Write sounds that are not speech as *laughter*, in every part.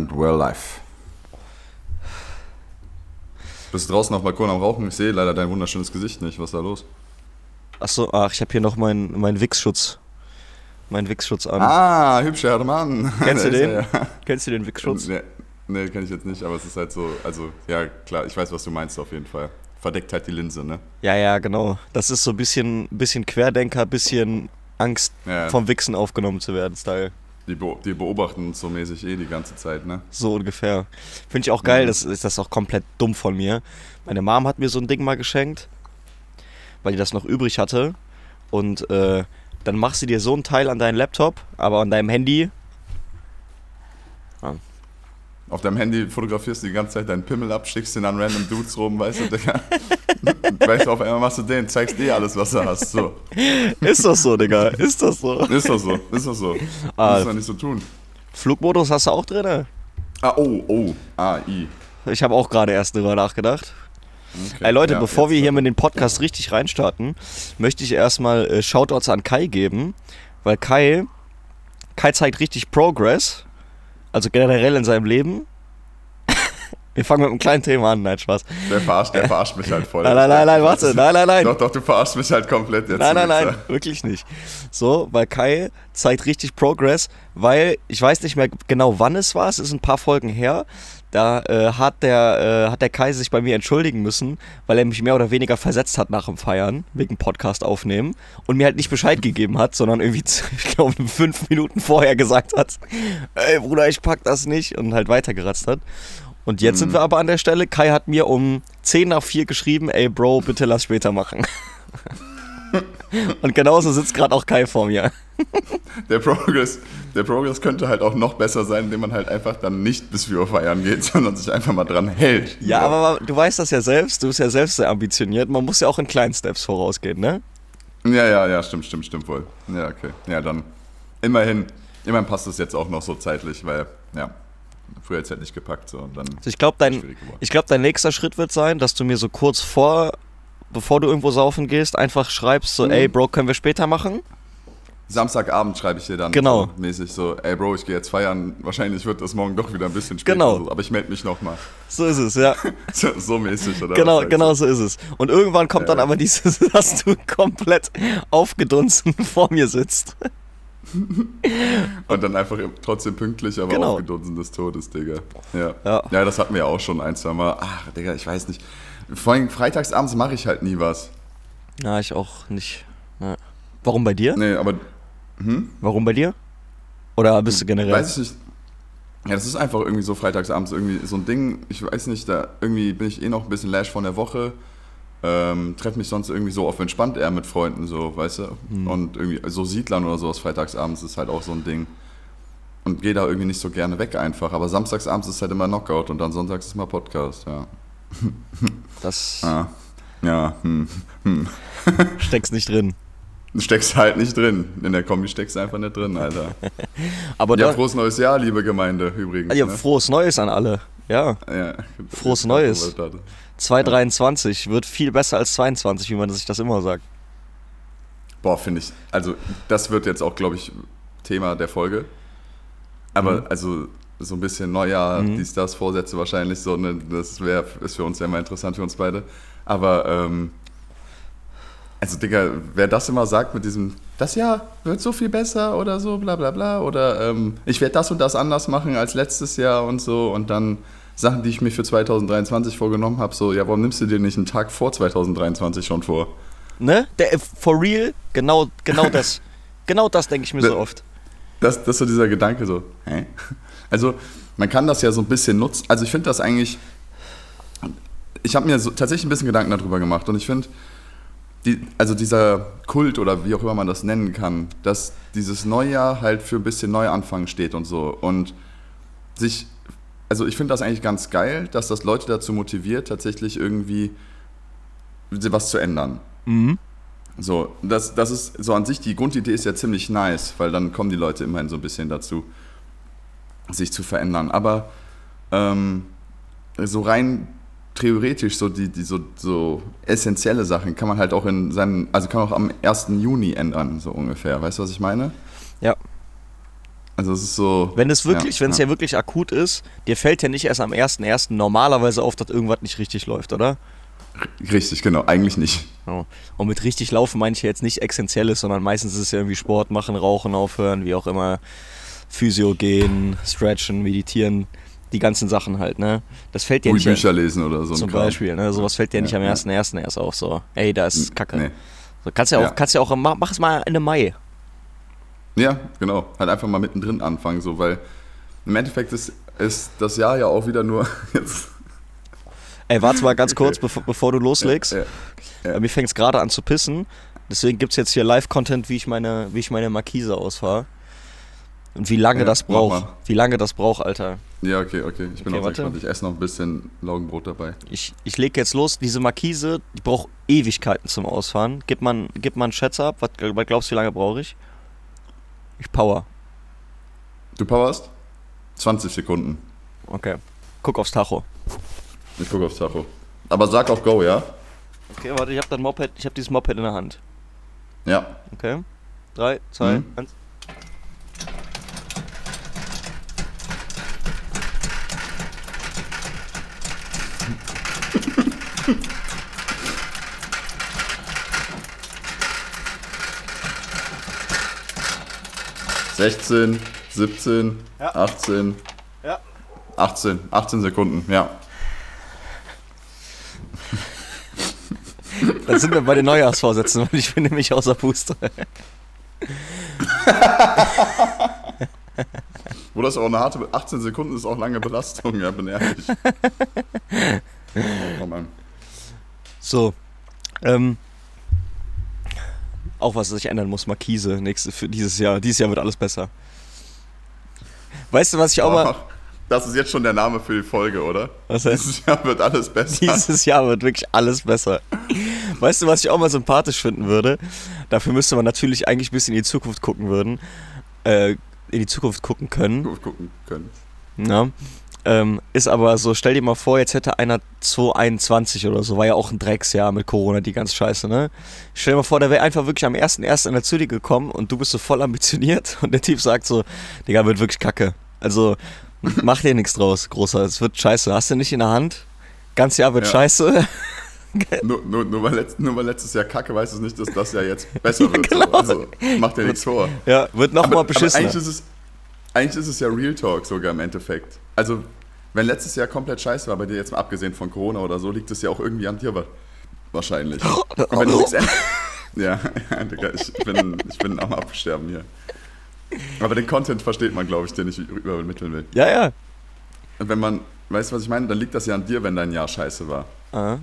and well life. Bist du draußen auf dem Balkon am Rauchen? Ich sehe leider dein wunderschönes Gesicht nicht. Was ist da los? Achso, ach, ich habe hier noch meinen mein Wix-Schutz. Mein Wix-Schutz an. Ah, hübscher Mann. *laughs* Kennst du den? ja. Kennst du den Wix-Schutz? Nee, nee kenne ich jetzt nicht, aber es ist halt so, also, ja, klar, ich weiß, was du meinst auf jeden Fall. Verdeckt halt die Linse, ne? Ja, ja, genau. Das ist so ein bisschen, bisschen Querdenker, bisschen Angst Ja. vom Wichsen aufgenommen zu werden, Style. Die, die beobachten uns so mäßig eh die ganze Zeit, ne? So ungefähr. Finde ich auch geil, Mhm. das ist das auch komplett dumm von mir. Meine Mom hat mir so ein Ding mal geschenkt, weil die das noch übrig hatte. Und äh, dann machst du dir so ein Teil an deinen Laptop, aber an deinem Handy. Auf deinem Handy fotografierst du die ganze Zeit deinen Pimmel ab, schickst den an random Dudes rum, weißt du, Digga. *laughs* weißt du, auf einmal machst du den, zeigst dir alles, was du hast. So. Ist das so, Digga? Ist das so? Ist das so, ist das so. Ah. Muss man nicht so tun. Flugmodus hast du auch drin? Ah, oh, oh, ah, i. Ich habe auch gerade erst drüber nachgedacht. Okay. Ey Leute, Ja, bevor wir hier mit dem Podcast richtig reinstarten, möchte ich erstmal äh, Shoutouts an Kai geben, weil Kai, Kai zeigt richtig Progress, also generell in seinem Leben. *laughs* wir fangen mit einem kleinen Thema an, nein, Spaß. Der verarscht, der verarscht mich halt voll. Nein, nein, nein, nein, warte, nein, nein, nein. Doch, doch, du verarschst mich halt komplett jetzt. Nein, nein, nein, Wichser. wirklich nicht. So, weil Kai zeigt richtig Progress, weil ich weiß nicht mehr genau, wann es war. Es ist ein paar Folgen her. Da äh, hat, der, äh, hat der Kai sich bei mir entschuldigen müssen, weil er mich mehr oder weniger versetzt hat nach dem Feiern, wegen Podcast aufnehmen und mir halt nicht Bescheid gegeben hat, sondern irgendwie, *laughs* ich glaube, fünf Minuten vorher gesagt hat: Ey, Bruder, ich pack das nicht und halt weitergeratzt hat. Und jetzt sind wir aber an der Stelle. Kai hat mir um 10 nach 4 geschrieben: Ey, Bro, bitte lass später machen. *laughs* Und genauso sitzt gerade auch Kai vor mir. Der Progress, der Progress könnte halt auch noch besser sein, indem man halt einfach dann nicht bis 4 Uhr feiern geht, *laughs* sondern sich einfach mal dran hält. Ja, aber du weißt das ja selbst, du bist ja selbst sehr ambitioniert. Man muss ja auch in kleinen Steps vorausgehen, ne? Ja, ja, ja, stimmt, stimmt, stimmt wohl. Ja, okay. Ja, dann immerhin, immerhin passt es jetzt auch noch so zeitlich, weil, ja, früher jetzt halt nicht gepackt so und dann. Also ich glaube, dein, ich glaub, dein nächster Schritt wird sein, dass du mir so kurz vor, bevor du irgendwo saufen gehst, einfach schreibst so, Mhm. ey, Bro, können wir später machen? Samstagabend schreibe ich dir dann Genau. so mäßig so, ey Bro, ich gehe jetzt feiern, wahrscheinlich wird das morgen doch wieder ein bisschen später, Genau. so, aber ich melde mich nochmal. So ist es, ja. *laughs* So, so mäßig, oder? genau, genau so ist es. Und irgendwann kommt dann Ja. aber dieses, *laughs* dass du komplett aufgedunsen *laughs* vor mir sitzt. Und dann einfach trotzdem pünktlich, aber Genau. aufgedunsen des Todes, Digga. Ja. Ja. ja. das hatten wir ja auch schon ein, zwei Mal. Ach, Digga, ich weiß nicht. Vor allem freitagsabends mache ich halt nie was. Ja, ich auch nicht. Ja. Warum bei dir? Nee, aber Warum bei dir? Oder bist du generell? Weiß ich nicht. Ja, das ist einfach irgendwie so freitagsabends irgendwie so ein Ding. Ich weiß nicht, da irgendwie bin ich eh noch ein bisschen lash von der Woche. Ähm, treffe mich sonst irgendwie so auf entspannt eher mit Freunden, so, weißt du? Hm. Und irgendwie so Siedlern oder sowas freitagsabends ist halt auch so ein Ding. Und gehe da irgendwie nicht so gerne weg einfach. Aber samstagsabends ist halt immer Knockout und dann sonntags ist mal Podcast, ja. Das *laughs* Ah. Ja, hm. hm. steckst nicht drin. Du *laughs* steckst halt nicht drin. In der Kombi steckst du einfach nicht drin, Alter. *laughs* Aber Ja, frohes neues Jahr, liebe Gemeinde, übrigens. ja, ne? frohes Neues an alle. Ja, ja. Frohes Neues. 223 wird viel besser als 22, wie man sich das immer sagt. Boah, finde ich. Also, das wird jetzt auch, glaube ich, Thema der Folge. Aber, Mhm. also, so ein bisschen Neujahr, dies, das, Vorsätze wahrscheinlich so, ne, das wär, ist für uns ja immer interessant, für uns beide. Aber, ähm, also, Digga, wer das immer sagt mit diesem, das Jahr wird so viel besser oder so, bla, bla, bla, oder ähm, ich werde das und das anders machen als letztes Jahr und so, und dann Sachen, die ich mir für 2023 vorgenommen habe, so, ja, warum nimmst du dir nicht einen Tag vor 2023 schon vor? Ne? Der, for real, genau, genau *laughs* das. genau das denke ich mir so oft. Das, das ist so dieser Gedanke so, hä? Also, man kann das ja so ein bisschen nutzen. Also, ich finde das eigentlich. Ich habe mir so, tatsächlich ein bisschen Gedanken darüber gemacht und ich finde, die, also dieser Kult oder wie auch immer man das nennen kann, dass dieses Neujahr halt für ein bisschen Neuanfang steht und so. Und sich. Also, ich finde das eigentlich ganz geil, dass das Leute dazu motiviert, tatsächlich irgendwie was zu ändern. So, das, das ist so an sich, die Grundidee ist ja ziemlich nice, weil dann kommen die Leute immerhin so ein bisschen dazu, sich zu verändern. Aber ähm, so rein theoretisch, so die, die so, so essentielle Sachen kann man halt auch in seinen, also kann man auch am 1. Juni ändern, so ungefähr. Weißt du, was ich meine? Ja. Also es ist so. Wenn es wirklich, wenn es ja. wirklich akut ist, dir fällt ja nicht erst am 1.1. normalerweise auf, dass irgendwas nicht richtig läuft, oder? Richtig, genau, eigentlich nicht. Und mit richtig laufen meine ich jetzt nicht Essentielles, sondern meistens ist es ja irgendwie Sport machen, Rauchen, aufhören, wie auch immer, Physio gehen, Stretchen, Meditieren, die ganzen Sachen halt, ne? Das fällt dir nicht. Bücher lesen oder so. Zum Beispiel, ne? Sowas fällt dir ja, nicht am 1.1. Ja. erst auf, so. Ey, da ist Kacke. Nee. So, kannst ja auch, ja. kannst ja auch, mach, mach es mal Ende Mai. Ja, genau. Halt einfach mal mittendrin anfangen, so, weil im Endeffekt ist, ist das Jahr ja auch wieder nur *laughs* jetzt Ey, warte mal ganz kurz, *laughs* bevor, bevor du loslegst. Ja, ja, ja. Mir fängt es gerade an zu pissen. Deswegen gibt es jetzt hier Live-Content, wie ich meine, wie ich meine Markise ausfahre. Und wie lange das braucht. Wie lange das braucht, Alter. Ja, okay, okay. Ich bin okay, auch warte. gespannt. Ich esse noch ein bisschen Laugenbrot dabei. Ich, ich lege jetzt los. Diese Markise, die braucht Ewigkeiten zum Ausfahren. Gib mal, gib mal einen Schätzer ab. Was, was glaubst du, wie lange brauche ich? Ich power. Du powerst? 20 Sekunden. Okay. Guck aufs Tacho. Ich gucke aufs Tacho. Aber sag auf Go, ja? Okay, warte, ich habe dann Moped, ich habe dieses Moped in der Hand. Ja. Okay. 3, 2, 1. Sechzehn, siebzehn, ja. achtzehn, ja. 18, 18 Sekunden, ja. Dann sind wir bei den Neujahrsvorsätzen, weil ich bin nämlich außer Puste. *laughs* Wo das auch eine harte 18 Sekunden ist auch lange Belastung, ja, bin ehrlich. *laughs* Oh Mann. So. Ähm, auch was sich ändern muss, Markise, nächste, für dieses Jahr. Dieses Jahr wird alles besser. Weißt du, was ich auch mal. Das ist jetzt schon der Name für die Folge, oder? Was heißt? Dieses Jahr wird alles besser. Dieses Jahr wird wirklich alles besser. Weißt du, was ich auch mal sympathisch finden würde? Dafür müsste man natürlich eigentlich ein bisschen in die Zukunft gucken würden. Äh, in die Zukunft gucken können. Gucken können. Ja. Ähm, ist aber so, stell dir mal vor, jetzt hätte einer 2021 oder so, war ja auch ein Drecksjahr mit Corona, die ganz scheiße, ne? Stell dir mal vor, der wäre einfach wirklich am 1.1. in der Züge gekommen und du bist so voll ambitioniert *laughs* und der Typ sagt so, Digga, wird wirklich kacke. Also, Mach dir nichts draus, großer. Es wird scheiße. Hast du nicht in der Hand? Ganz Jahr wird ja. scheiße. *laughs* nur, nur, nur, weil letzt, nur, weil letztes Jahr kacke, weißt du nicht, dass das ja jetzt *laughs* besser wird. genau. Also mach dir nichts vor. Ja, wird nochmal beschissen. Eigentlich ist, es, eigentlich ist es ja Real Talk sogar im Endeffekt. Also, wenn letztes Jahr komplett scheiße war, bei dir jetzt mal abgesehen von Corona oder so, liegt es ja auch irgendwie an dir wahrscheinlich. Und wenn du nichts *laughs* Ja, *laughs* ich bin, ich bin am Absterben hier. Aber den Content versteht man, glaube ich, den ich übermitteln will. Ja, ja. Und wenn man, weißt du, was ich meine? Dann liegt das ja an dir, wenn dein Jahr scheiße war. Aha.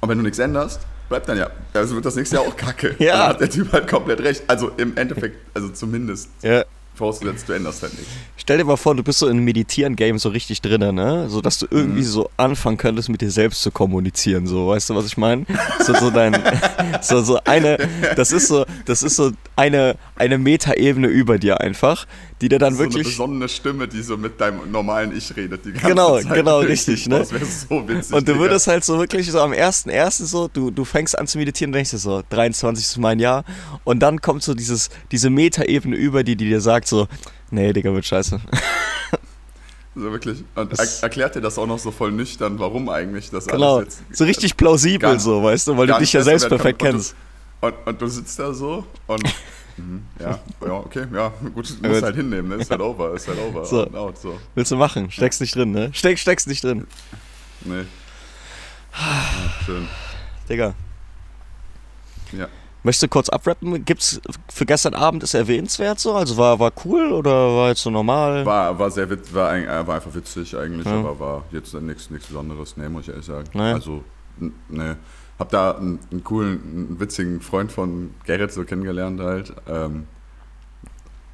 Und wenn du nichts änderst, bleibt dann ja. Also wird das nächste Jahr auch kacke. *laughs* ja. Dann hat der Typ halt komplett recht. Also im Endeffekt, also zumindest. Ja. Vorausgesetzt, du änderst halt nichts. Stell dir mal vor, du bist so in einem Meditieren-Game so richtig drin, ne? So, dass du irgendwie mhm. so anfangen könntest, mit dir selbst zu kommunizieren, so. Weißt du, was ich meine? So, so dein, *laughs* so, so eine, das ist so, das ist so eine, eine Metaebene über dir einfach, die dir dann so wirklich. So eine besondere Stimme, die so mit deinem normalen Ich redet. Die ganze genau, Zeit genau, richtig, ne? Das wäre so witzig. Und du würdest halt so wirklich so am ersten, ersten so, du, du fängst an zu meditieren denkst dir so, 23 ist mein Jahr. Und dann kommt so dieses, diese Metaebene über die, die dir sagt so, nee, Digga, wird scheiße. So wirklich. Und er, erklärt dir das auch noch so voll nüchtern, warum eigentlich das genau. alles jetzt. So richtig plausibel, so, weißt du, weil du dich ja selbst perfekt kennst. Und, und, du sitzt da so und *laughs* Mhm. Ja, ja, okay, ja, gut, *laughs* muss halt hinnehmen, ne? Ist halt over, ist halt over. So. Out, so. Willst du machen? Steckst nicht drin, ne? Steck, steckst nicht drin. Nee. Ja, *sighs* schön. Digga. Ja. Möchtest du kurz abrappen? Gibt's für gestern Abend ist erwähnenswert so? Also war, war cool oder war jetzt so normal? War, war sehr war, äh, war einfach witzig eigentlich, ja. aber war jetzt nichts Besonderes, ne, muss ich ehrlich sagen. Nee. Also, ne hab da einen, einen, coolen, einen witzigen Freund von Gerrit so kennengelernt halt. Ähm,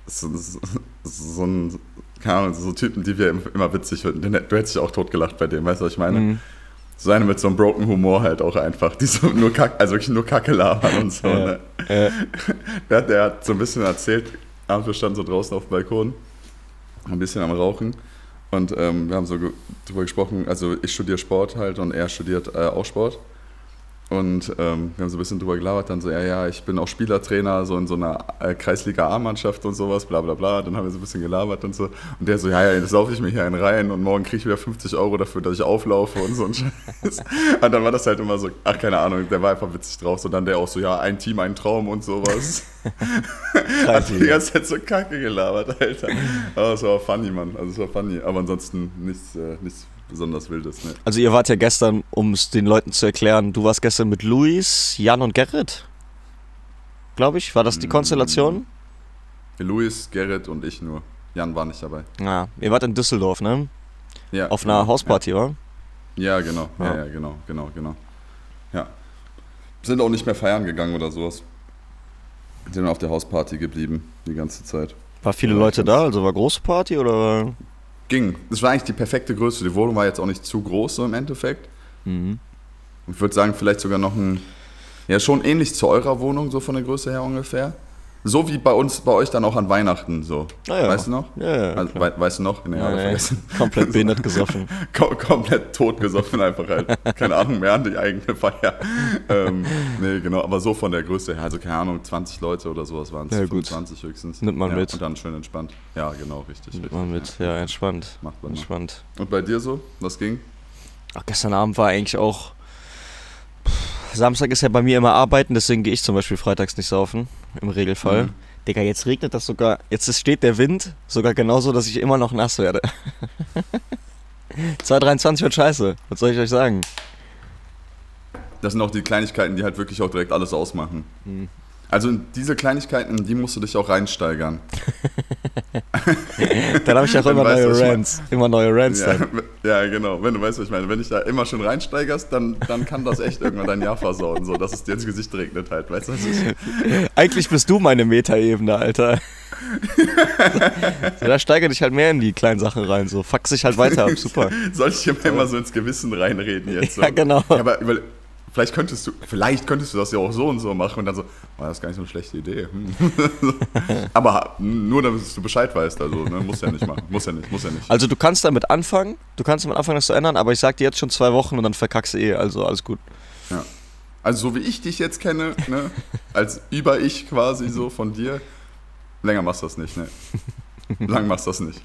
so, so, so, ein, keine Ahnung, so Typen, die wir immer witzig finden. Du hättest dich auch totgelacht bei dem, weißt du, was ich meine? Mhm. So eine mit so einem broken Humor halt auch einfach, die so nur Kack, also wirklich nur Kacke labern und so. Ja, ne? ja. *laughs* Der, der, hat so ein bisschen erzählt, abends wir standen so draußen auf dem Balkon, ein bisschen am Rauchen. Und ähm, wir haben so drüber gesprochen, also ich studiere Sport halt und er studiert äh, auch Sport. Und ähm, wir haben so ein bisschen drüber gelabert, dann so, ja, ja, ich bin auch Spielertrainer, so in so einer äh, Kreisliga A-Mannschaft und sowas, bla bla bla. Dann haben wir so ein bisschen gelabert und so. Und der so, ja, ja, jetzt laufe ich mir hier einen rein und morgen kriege ich wieder 50 Euro dafür, dass ich auflaufe und so ein *laughs* Scheiß. Und dann war das halt immer so, ach, keine Ahnung, der war einfach witzig drauf. So dann der auch so, ja, ein Team, ein Traum und sowas. *laughs* Hat die ganze Zeit so kacke gelabert, Alter. Aber es war funny, Mann. Also es war funny. Aber ansonsten nichts, äh, nichts besonders Wildes. Ne? Also ihr wart ja gestern, um es den Leuten zu erklären, du warst gestern mit Luis, Jan und Gerrit. Glaube ich, war das die Konstellation? Luis, Gerrit und ich nur. Jan war nicht dabei. Ja, ihr wart in Düsseldorf, ne? Ja. Auf einer genau, Hausparty, ja. oder? Ja, genau. Ja. Ja. ja, genau, genau, genau. Ja. Sind auch nicht mehr feiern gegangen oder sowas. Sind auf der Hausparty geblieben, die ganze Zeit. War viele Leute da, also war große Party oder? Ging. Das war eigentlich die perfekte Größe. Die Wohnung war jetzt auch nicht zu groß, so im Endeffekt. Mhm. Ich würde sagen, vielleicht sogar noch ein. Ja, schon ähnlich zu eurer Wohnung, so von der Größe her ungefähr. So wie bei uns, bei euch dann auch an Weihnachten so. Ah ja. Weißt du noch? Ja, ja. Also, wei weißt du noch? Nee, Ja, vergessen. Komplett *laughs* behindert gesoffen. Kom komplett totgesoffen einfach halt. *laughs* Keine Ahnung mehr an die eigene Feier. ähm, nee, genau, aber so von der Größe her, also keine Ahnung, 20 Leute oder sowas waren es, Ja, gut. 25 höchstens. Nimmt man ja, mit. Und dann schön entspannt. Ja, genau, richtig. Nimmt richtig man mit, ja, entspannt. Macht man mal. Entspannt. Und bei dir so? Was ging? Ach, gestern Abend war eigentlich auch. Samstag ist ja bei mir immer arbeiten, deswegen gehe ich zum Beispiel freitags nicht saufen. Im Regelfall. Mhm. Digga, jetzt regnet das sogar. Jetzt ist- steht der Wind sogar genauso, dass ich immer noch nass werde. *laughs* 223 wird scheiße. Was soll ich euch sagen? Das sind auch die Kleinigkeiten, die halt wirklich auch direkt alles ausmachen. Mhm. Also in diese Kleinigkeiten, in die musst du dich auch reinsteigern. *laughs* Dann habe ich auch immer weißt, neue was ich mein. Rants. Immer neue Rants *laughs* Ja, genau. Wenn du weißt, was ich meine. Wenn dich da immer schon reinsteigerst, dann, dann kann das echt irgendwann dein Jahr versauen, so dass es dir ins Gesicht regnet halt. Weißt du, was ich Eigentlich bist du meine Metaebene, Alter. *laughs* so, da steigert dich halt mehr in die kleinen Sachen rein. So, fuck sich halt weiter ab. Super. Soll ich dir mal immer so ins Gewissen reinreden jetzt? So? Ja, genau. Ja, aber vielleicht könntest du, vielleicht könntest du das ja auch so und so machen und dann so, oh, das ist gar nicht so eine schlechte Idee. Hm. *laughs* aber nur, damit du Bescheid weißt, also, ne? muss ja nicht machen, muss ja nicht, muss ja nicht. Also du kannst damit anfangen, du kannst damit anfangen, das zu ändern, aber ich sag dir jetzt schon zwei Wochen und dann verkackst du eh, also alles gut. Ja. Also so wie ich dich jetzt kenne, ne? *laughs* als Über-Ich quasi so von dir, länger machst du das nicht, ne? *laughs* Lang machst du das nicht.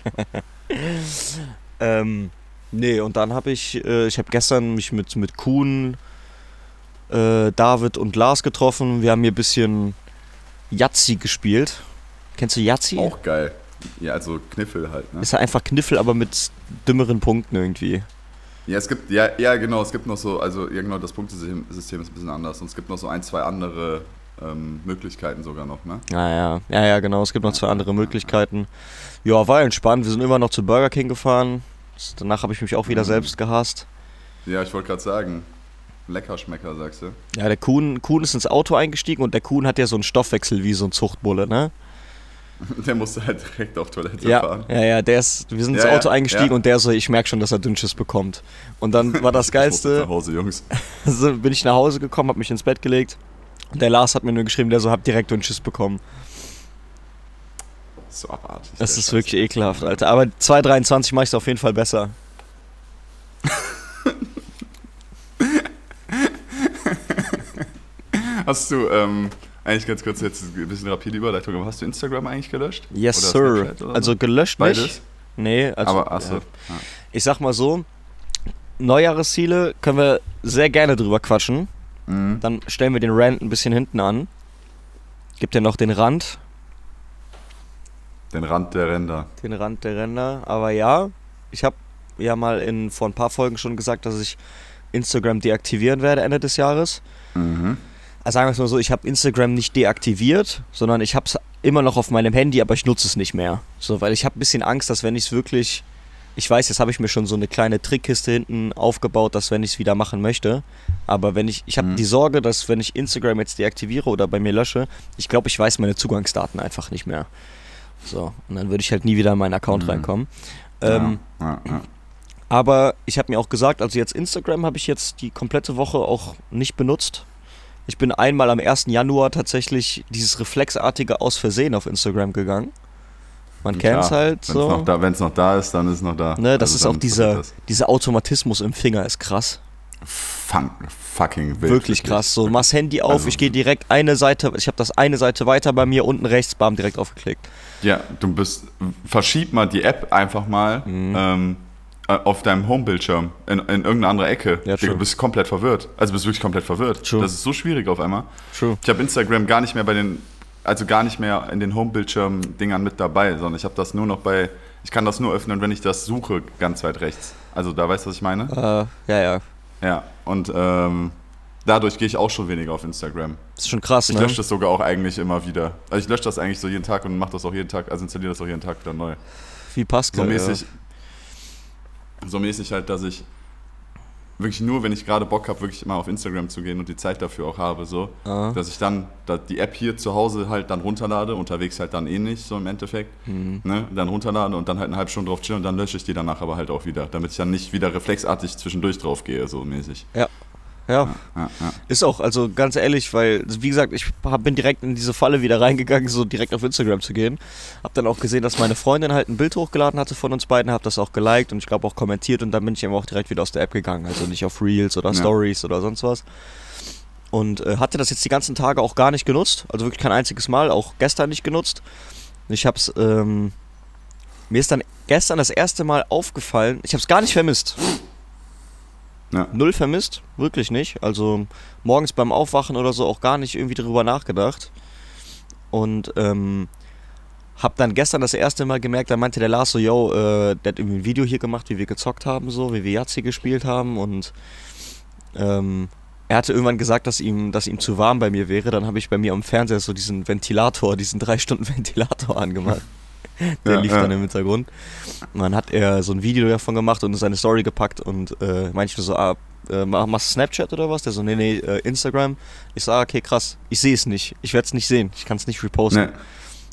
Ähm, nee, und dann habe ich, äh, ich habe gestern mich mit, mit Kuhn, äh, David und Lars getroffen. Wir haben hier ein bisschen Yazzi gespielt. Kennst du Yazzi? Auch geil. Ja, also Kniffel halt, ne? Ist ja einfach Kniffel, aber mit dümmeren Punkten irgendwie. Ja, es gibt, ja, ja, genau, es gibt noch so, also, ja, genau, das Punktesystem System ist ein bisschen anders und es gibt noch so ein, zwei andere ähm, Möglichkeiten sogar noch, ne? Ja, ja, ja, ja, genau. Es gibt noch zwei andere Möglichkeiten. Ja, war entspannt. Wir sind immer noch zu Burger King gefahren. Danach habe ich mich auch wieder Mhm. selbst gehasst. Ja, ich wollte gerade sagen, Leckerschmecker, sagst du? Ja, der Kuhn, Kuhn ist ins Auto eingestiegen und der Kuhn hat ja so einen Stoffwechsel wie so ein Zuchtbulle, ne? *laughs* Der musste halt direkt auf Toilette Ja, fahren. ja, ja, der ist, wir sind ins Ja, Auto ja, eingestiegen ja. und der so, ich merke schon, dass er Dünnschiss bekommt. Und dann war das *laughs* Ich Geilste, Nach Hause, Jungs. *laughs* so bin ich nach Hause gekommen, hab mich ins Bett gelegt. Und der Lars hat mir nur geschrieben, der so, hab direkt Dünnschiss bekommen. So abartig. Das ist Scheiß. wirklich ekelhaft, Alter. Aber 2,23 mache ich es auf jeden Fall besser. Hast du, ähm, eigentlich ganz kurz jetzt ein bisschen rapide Überleitung, aber hast du Instagram eigentlich gelöscht? Yes, Oder sir. Also so? gelöscht Beides? nicht. Nee, also. aber, achso. ja. Ich sag mal so, Neujahresziele können wir sehr gerne drüber quatschen. Ja. Mhm. Dann stellen wir den Rand ein bisschen hinten an. Gibt ja noch den Rand, Den Rand der Ränder. den Rand der Ränder. Aber ja, ich habe ja mal in vor ein paar Folgen schon gesagt, dass ich Instagram deaktivieren werde Ende des Jahres. Mhm. Also sagen wir es mal so, ich habe Instagram nicht deaktiviert, sondern ich habe es immer noch auf meinem Handy, aber ich nutze es nicht mehr. So, weil ich habe ein bisschen Angst, dass wenn ich es wirklich, ich weiß, jetzt habe ich mir schon so eine kleine Trickkiste hinten aufgebaut, dass wenn ich es wieder machen möchte, aber wenn ich, ich habe Mhm. die Sorge, dass wenn ich Instagram jetzt deaktiviere oder bei mir lösche, ich glaube, ich weiß meine Zugangsdaten einfach nicht mehr. So, und dann würde ich halt nie wieder in meinen Account Mhm. reinkommen. Ähm, ja, ja, ja. aber ich habe mir auch gesagt, also jetzt Instagram habe ich jetzt die komplette Woche auch nicht benutzt. Ich bin einmal am 1. Januar tatsächlich dieses reflexartige aus Versehen auf Instagram gegangen. Man kennt es halt Wenn's so. Wenn es noch da ist, dann ist es noch da. Ne, das Also ist auch dieser, dieser Automatismus im Finger ist krass. fun, fucking wild. Wirklich krass. So, mach's Handy auf, Also- ich gehe direkt eine Seite, ich habe das eine Seite weiter bei mir, unten rechts, bam, direkt aufgeklickt. Ja, du bist, verschieb mal die App einfach mal Mhm. ähm, äh, auf deinem Homebildschirm in, in irgendeine andere Ecke. Ja, du bist komplett verwirrt. Also bist wirklich komplett verwirrt. True. Das ist so schwierig auf einmal. True. Ich habe Instagram gar nicht mehr bei den, also gar nicht mehr in den Homebildschirm-Dingern mit dabei, sondern ich habe das nur noch bei, ich kann das nur öffnen, wenn ich das suche, ganz weit rechts. Also da weißt du, was ich meine? Äh, ja, ja. Ja, und ähm, dadurch gehe ich auch schon weniger auf Instagram. Ist schon krass, Ich ne? lösche das sogar auch eigentlich immer wieder. Also ich lösche das eigentlich so jeden Tag und mache das auch jeden Tag, also installiere das auch jeden Tag wieder neu. Wie Pascal. So mäßig, so mäßig halt, dass ich wirklich nur, wenn ich gerade Bock habe, wirklich mal auf Instagram zu gehen und die Zeit dafür auch habe, so, Ah. dass ich dann da die App hier zu Hause halt dann runterlade, unterwegs halt dann eh nicht, so im Endeffekt, Mhm. ne, dann runterlade und dann halt eine halbe Stunde drauf chillen und dann lösche ich die danach aber halt auch wieder, damit ich dann nicht wieder reflexartig zwischendurch drauf gehe, so mäßig. Ja. Ja, Ja, ja. ist auch, also ganz ehrlich, weil, wie gesagt, ich hab, bin direkt in diese Falle wieder reingegangen, so direkt auf Instagram zu gehen. Hab dann auch gesehen, dass meine Freundin halt ein Bild hochgeladen hatte von uns beiden, hab das auch geliked und ich glaube auch kommentiert und dann bin ich eben auch direkt wieder aus der App gegangen, also nicht auf Reels oder Ja. Stories oder sonst was. Und äh, hatte das jetzt die ganzen Tage auch gar nicht genutzt, also wirklich kein einziges Mal, auch gestern nicht genutzt. Ich hab's, ähm, mir ist dann gestern das erste Mal aufgefallen, ich hab's gar nicht vermisst. Ja. Null vermisst, wirklich nicht. Also morgens beim Aufwachen oder so auch gar nicht irgendwie drüber nachgedacht. Und ähm, hab dann gestern das erste Mal gemerkt, da meinte der Lars so, yo, äh, der hat irgendwie ein Video hier gemacht, wie wir gezockt haben, so, wie wir Yazzi gespielt haben und ähm, er hatte irgendwann gesagt, dass ihm, dass ihm zu warm bei mir wäre. Dann habe ich bei mir am Fernseher so diesen Ventilator, diesen drei Stunden *laughs* Ventilator angemacht. *laughs* Der Ja, lief ja. dann im Hintergrund. Und dann hat er so ein Video davon gemacht und in seine Story gepackt und äh, nur so, ah, äh, mach- machst du Snapchat oder was? Der so, nee, nee, äh, Instagram. Ich so, ah, okay, krass. Ich sehe es nicht. Ich werde es nicht sehen. Ich kann es nicht reposten. Ne.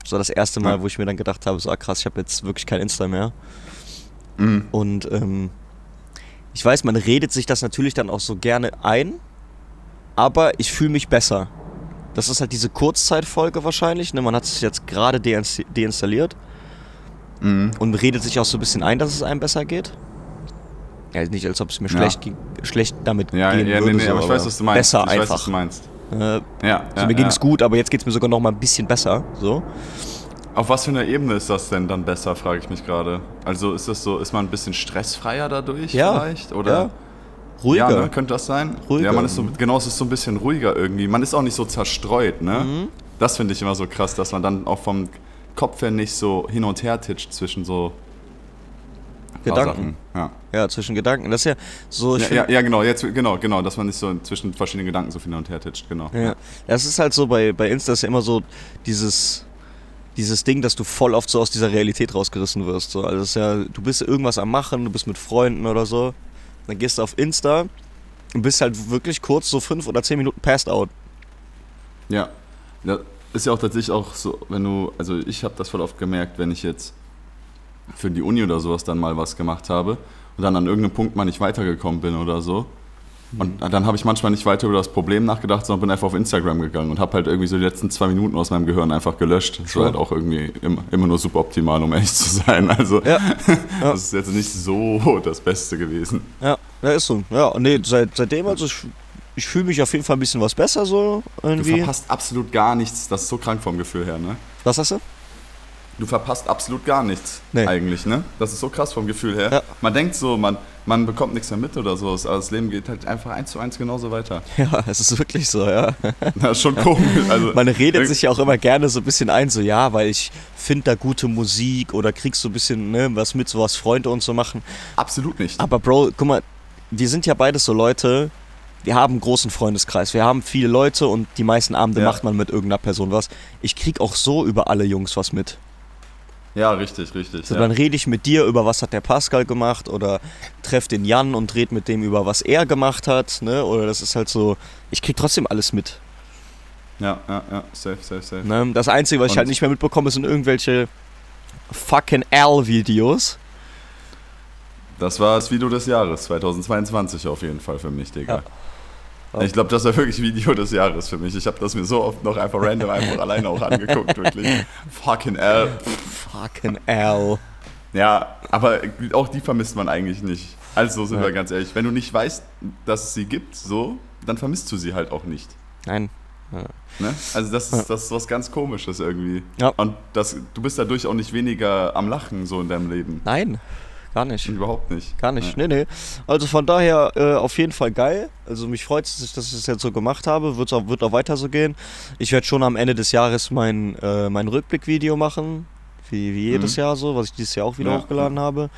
Das war das erste Mal, Ja. wo ich mir dann gedacht habe, so, ah, krass, ich habe jetzt wirklich kein Insta mehr. Mhm. Und ähm, ich weiß, man redet sich das natürlich dann auch so gerne ein, aber ich fühle mich besser. Das ist halt diese Kurzzeitfolge wahrscheinlich. Ne? Man hat es jetzt gerade deinst- deinstalliert Mhm. und redet sich auch so ein bisschen ein, dass es einem besser geht. Ja, nicht, als ob es mir Ja. schlecht, schlecht damit Ja, gehen ja, würde. nee, nee, so, aber ich weiß, was du meinst. Besser ich weiß, was einfach. du meinst. Äh, Ja, ja, also mir ging es gut, aber jetzt geht es mir sogar noch mal ein bisschen besser. So. Auf was für einer Ebene ist das denn dann besser, frage ich mich gerade. Also ist das so, ist man ein bisschen stressfreier dadurch vielleicht? Oder? ja. Ruhiger. Ja, ne? könnte das sein? Ruhiger. Ja, man ist so, genau, es ist so ein bisschen ruhiger irgendwie. Man ist auch nicht so zerstreut, ne? Mhm. Das finde ich immer so krass, dass man dann auch vom Kopf her nicht so hin und her titscht zwischen so Gedanken. Sachen. Ja, zwischen Gedanken. Das ist ja so. Ja. Ja, ja, genau, jetzt, genau, genau, dass man nicht so zwischen verschiedenen Gedanken so hin und her titscht, genau. Ja. Das ist halt so, bei, bei Insta ist ja immer so dieses, dieses Ding, dass du voll oft so aus dieser Realität rausgerissen wirst. So. Also es ist ja, du bist irgendwas am Machen, du bist mit Freunden oder so. Dann gehst du auf Insta und bist halt wirklich kurz so fünf oder zehn Minuten passed out. Ja, ja ist ja auch tatsächlich auch so, wenn du, also ich habe das voll oft gemerkt, wenn ich jetzt für die Uni oder sowas dann mal was gemacht habe und dann an irgendeinem Punkt mal nicht weitergekommen bin oder so. Und dann habe ich manchmal nicht weiter über das Problem nachgedacht, sondern bin einfach auf Instagram gegangen und habe halt irgendwie so die letzten zwei Minuten aus meinem Gehirn einfach gelöscht. Das war halt auch irgendwie immer, immer nur suboptimal, um ehrlich zu sein. Also Ja. *laughs* Ja. das ist jetzt nicht so das Beste gewesen. Ja, ja ist so. Ja, nee, seit, seitdem, also ich, ich fühle mich auf jeden Fall ein bisschen was besser so Du irgendwie. verpasst absolut gar nichts. Das ist so krank vom Gefühl her, ne? Was hast du? Du verpasst absolut gar nichts Nee. eigentlich, ne? Das ist so krass vom Gefühl her. Ja. Man denkt so, man, man bekommt nichts mehr mit oder so, aber das Leben geht halt einfach eins zu eins genauso weiter. *laughs* Ja, es ist wirklich so, ja. *laughs* Das ist schon komisch. Also, Man redet sich ja auch immer gerne so ein bisschen ein, so ja, weil ich finde da gute Musik oder kriegst so ein bisschen ne, was mit, so was Freunde und so machen. absolut nicht. Aber Bro, guck mal, wir sind ja beides so Leute, wir haben einen großen Freundeskreis, wir haben viele Leute und die meisten Abende Ja. macht man mit irgendeiner Person was. Ich krieg auch so über alle Jungs was mit. Ja, richtig, richtig. So, ja. Dann rede ich mit dir über was hat der Pascal gemacht oder treff den Jan und red mit dem über was er gemacht hat, ne? Oder das ist halt so, ich krieg trotzdem alles mit. ja, ja, ja, safe, safe, safe. Ne? Das Einzige, was ich Und- halt nicht mehr mitbekomme, sind irgendwelche fucking L-Videos. Das war das Video des Jahres, 2022 auf jeden Fall für mich, Digga. Ja. Ich glaube, das war wirklich Video des Jahres für mich. Ich habe das mir so oft noch einfach random einfach alleine auch angeguckt, wirklich. Fucking L. Fucking L. Ja, aber auch die vermisst man eigentlich nicht. Also sind Ja. wir ganz ehrlich, wenn du nicht weißt, dass es sie gibt, so, dann vermisst du sie halt auch nicht. Nein. Ne? Also das ist, das ist was ganz Komisches irgendwie. Ja. Und das, du bist dadurch auch nicht weniger am Lachen so in deinem Leben. Nein, gar nicht. *laughs* Überhaupt nicht. Gar nicht, Ja. nee, nee. Also von daher äh, auf jeden Fall geil. Also mich freut es, dass ich das jetzt so gemacht habe. Wird's auch, wird auch weiter so gehen. Ich werde schon am Ende des Jahres mein, äh, mein Rückblickvideo machen. Wie, wie jedes Mhm. Jahr so, was ich dieses Jahr auch wieder Ja, hochgeladen habe.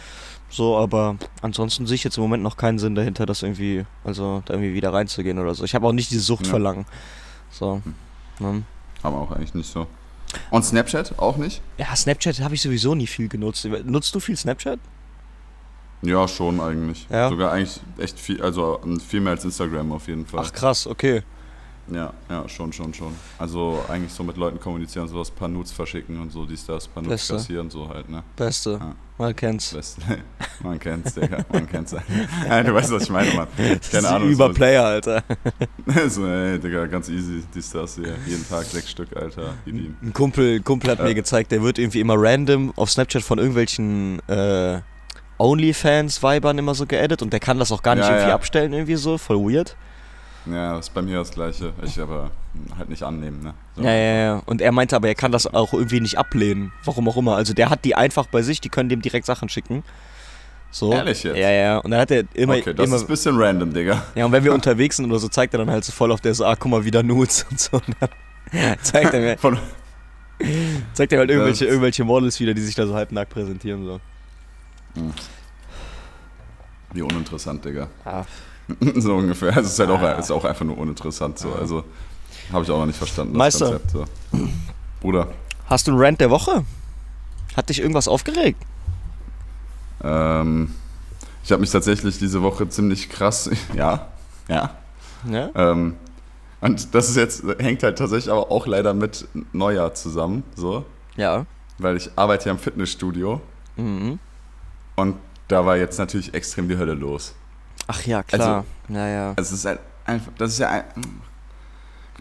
So, aber ansonsten sehe ich jetzt im Moment noch keinen Sinn dahinter, das irgendwie, also da irgendwie wieder reinzugehen oder so. Ich habe auch nicht die Sucht Ja. verlangen. So. Ne? Haben wir auch eigentlich nicht so. Und Snapchat auch nicht? Ja, Snapchat habe ich sowieso nie viel genutzt. Nutzt du viel Snapchat? Ja, schon eigentlich. Ja. Sogar eigentlich echt viel, also viel mehr als Instagram auf jeden Fall. Ach krass, okay. Ja, ja, schon, schon, schon. Also eigentlich so mit Leuten kommunizieren, sowas, paar Nudes verschicken und so, dies, das, paar Nudes Beste. kassieren, so halt, ne? Beste. Ja. Man kennt's. Best. *laughs* man kennt's, Digga, man kennt's. *laughs* ja, du weißt, was ich meine, Mann. Das *laughs* Keine ist Ahnung. Über so- Player, Alter. so, ey, Digga, ganz easy, dies, das hier. Jeden Tag sechs Stück, Alter. Ein Kumpel, Kumpel hat Ja. mir gezeigt, der wird irgendwie immer random auf Snapchat von irgendwelchen äh, OnlyFans-Vibern immer so geedit und der kann das auch gar nicht Ja, irgendwie ja. abstellen, irgendwie so, voll weird. Ja, das ist bei mir das Gleiche. Ich aber halt nicht annehmen, ne? So. Ja, ja, ja. Und er meinte aber, er kann das auch irgendwie nicht ablehnen. Warum auch immer. Also der hat die einfach bei sich, die können dem direkt Sachen schicken. So. Ehrlich jetzt? Ja, ja. Und dann hat er immer. Okay, das immer ist ein bisschen random, Digga. ja, und wenn wir *laughs* unterwegs sind oder so, zeigt er dann halt so voll auf der so, ah, guck mal, wieder Nudes *laughs* und so. Und dann zeigt er mir, Von, zeigt er halt irgendwelche, irgendwelche Models wieder, die sich da so halbnackt präsentieren. So. Wie uninteressant, Digga. Ah, *laughs* so ungefähr. Also es ist halt auch, Ah. ist auch einfach nur uninteressant so. Also habe ich auch noch nicht verstanden, das Meister. Konzept. So. Bruder, Hast du einen Rant der Woche? Hat dich irgendwas aufgeregt? ähm, ich habe mich tatsächlich diese Woche ziemlich krass, *laughs* ja, ja. Ja? Ähm, und das ist jetzt, hängt halt tatsächlich aber auch leider mit Neujahr zusammen, so. Ja. Weil ich arbeite ja im Fitnessstudio Mhm. Und da war jetzt natürlich extrem die Hölle los. Ach ja, klar. ja, ja. Also es ist halt einfach, das ist ja ein,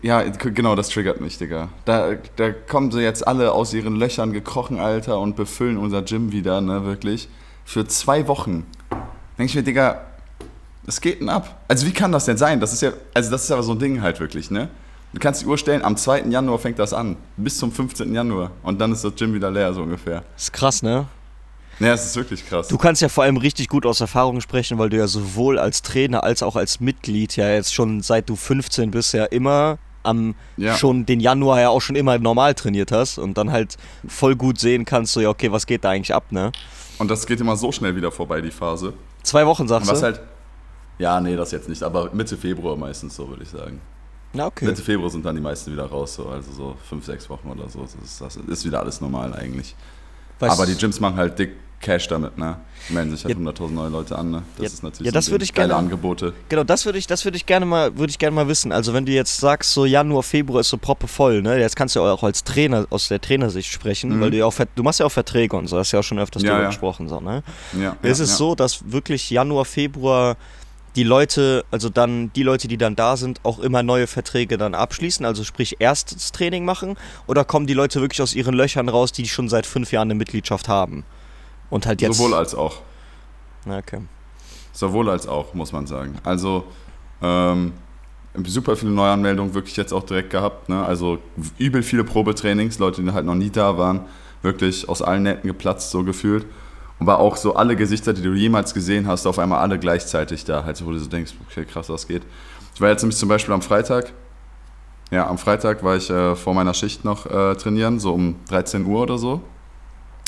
ja, genau, das triggert mich, Digga. Da, da kommen sie jetzt alle aus ihren Löchern gekrochen, Alter, und befüllen unser Gym wieder, ne, wirklich. Für zwei Wochen. Denke ich mir, Digga, was geht denn ab? Also wie kann das denn sein? Das ist ja, also das ist aber so ein Ding halt wirklich, ne? Du kannst die Uhr stellen, am 2. Januar fängt das an. Bis zum 15. Januar. Und dann ist das Gym wieder leer, so ungefähr. Ist krass, ne? Ja, es ist wirklich krass. Du kannst ja vor allem richtig gut aus Erfahrung sprechen, weil du ja sowohl als Trainer als auch als Mitglied ja jetzt schon seit du 15 bist ja immer am Ja. schon den Januar ja auch schon immer normal trainiert hast und dann halt voll gut sehen kannst, so ja okay, was geht da eigentlich ab, ne? Und das geht immer so schnell wieder vorbei, die Phase. Zwei Wochen sagst Was du? halt. Ja, nee, das jetzt nicht, aber Mitte Februar meistens so, würde ich sagen. Na okay. Mitte Februar sind dann die meisten wieder raus, so, also so fünf, sechs Wochen oder so. Das ist, das ist wieder alles normal eigentlich. Weißt- aber die Gyms machen halt dick Cash damit, ne? Melden sich halt Ja. 100.000 neue Leute an, ne? Das Ja, ist natürlich ja, das würde ich geile gerne- Angebote. Genau, das würde ich, das würde ich gerne mal, würde ich gerne mal wissen. Also wenn du jetzt sagst, so Januar, Februar ist so proppe voll, ne? Jetzt kannst du auch als Trainer aus der Trainersicht sprechen, Mhm. weil du ja auch, du machst ja auch Verträge und so, hast ja auch schon öfters Ja, darüber ja. gesprochen, so, ne? Ja, ist ja, es ja. so, dass wirklich Januar, Februar die Leute, also dann die Leute, die dann da sind, auch immer neue Verträge dann abschließen, also sprich erstes Training machen, oder kommen die Leute wirklich aus ihren Löchern raus, die schon seit fünf Jahren eine Mitgliedschaft haben? Und halt jetzt. Sowohl als auch. Okay. Sowohl als auch, muss man sagen. Also, ähm, super viele Neuanmeldungen wirklich jetzt auch direkt gehabt. Ne? Also übel viele Probetrainings, Leute, die halt noch nie da waren, wirklich aus allen Nähten geplatzt, so gefühlt. Und war auch so alle Gesichter, die du jemals gesehen hast, auf einmal alle gleichzeitig da. Halt, wo du so denkst, okay, krass, was geht. Ich war jetzt nämlich zum Beispiel am Freitag, ja, am Freitag war ich äh, vor meiner Schicht noch äh, trainieren, so um 13 Uhr oder so.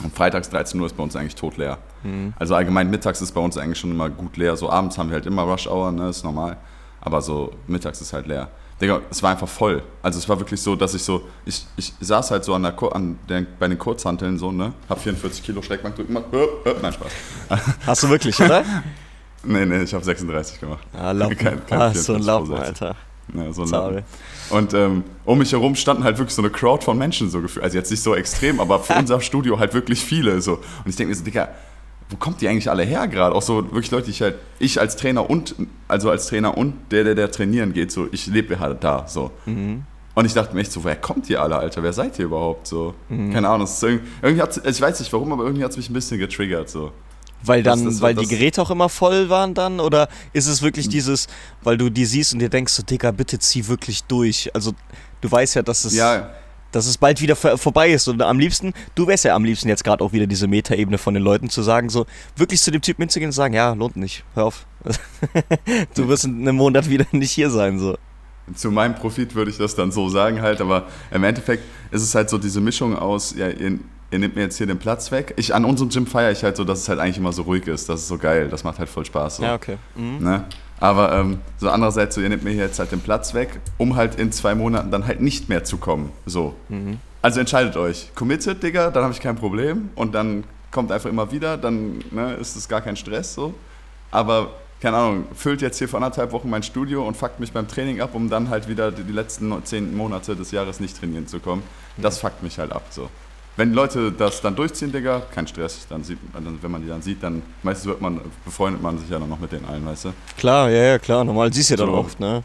Und freitags 13 Uhr ist bei uns eigentlich totleer. Mhm. Also allgemein mittags ist bei uns eigentlich schon immer gut leer. So abends haben wir halt immer Rush Hour, ne, ist normal. Aber so mittags ist halt leer. Digga, es war einfach voll. Also es war wirklich so, dass ich so, ich, ich saß halt so an der, Kur- an der, bei den Kurzhanteln so, ne, hab 44 Kilo Schreckbank drücken gemacht, höp, höp, nein, Spaß. *laughs* Hast du wirklich, oder? *laughs* Nee, nee, ich habe 36 gemacht. Ah, Lappen. *laughs* Kein- kein ah, so ein 44 Lappen, Alter. Ja, so ein Sorry. Und ähm, um mich herum standen halt wirklich so eine Crowd von Menschen so gefühlt. Also jetzt nicht so extrem, aber für *laughs* unser Studio halt wirklich viele so. Und ich denke mir so, Digga, wo kommt die eigentlich alle her gerade? Auch so wirklich Leute, die ich halt, ich als Trainer und, also als Trainer und der, der, der trainieren geht, so, ich lebe halt da, so. Mhm. Und ich dachte mir echt so, woher kommt ihr alle, Alter? Wer seid ihr überhaupt so? Mhm. Keine Ahnung. Irgendwie, irgendwie hat's, ich weiß nicht warum, aber irgendwie hat es mich ein bisschen getriggert so. Weil dann, das, das, weil das, die Geräte auch immer voll waren dann? Oder ist es wirklich hm. dieses, weil du die siehst und dir denkst, so, Digga, bitte zieh wirklich durch. Also du weißt ja, dass es, ja. dass es bald wieder vorbei ist. Und am liebsten, du wärst ja am liebsten jetzt gerade auch wieder diese Metaebene von den Leuten zu sagen, so wirklich zu dem Typen hinzugehen und sagen, ja, lohnt nicht, hör auf. *laughs* du wirst in einem Monat wieder nicht hier sein. so. Zu meinem Profit würde ich das dann so sagen halt, aber im Endeffekt ist es halt so diese Mischung aus, ja, ihr, ihr nehmt mir jetzt hier den Platz weg. Ich, an unserem Gym feiere ich halt so, dass es halt eigentlich immer so ruhig ist. Das ist so geil. Das macht halt voll Spaß. So. Ja, okay. Mhm. Ne? Aber ähm, so andererseits, so, ihr nehmt mir hier jetzt halt den Platz weg, um halt in zwei Monaten dann halt nicht mehr zu kommen. So. Mhm. Also entscheidet euch. Committed, Digga, dann habe ich kein Problem. Und dann kommt einfach immer wieder, dann ne, ist es gar kein Stress so. Aber keine Ahnung, füllt jetzt hier vor anderthalb Wochen mein Studio und fuckt mich beim Training ab, um dann halt wieder die letzten zehn Monate des Jahres nicht trainieren zu kommen. Das fuckt mich halt ab so wenn Leute das dann durchziehen, Digga, kein Stress. Dann sieht, wenn man die dann sieht, dann meistens wird man, befreundet man sich ja dann noch mit den allen, weißt du? Klar, ja, ja, klar. Normal siehst du ja so, dann oft, ne?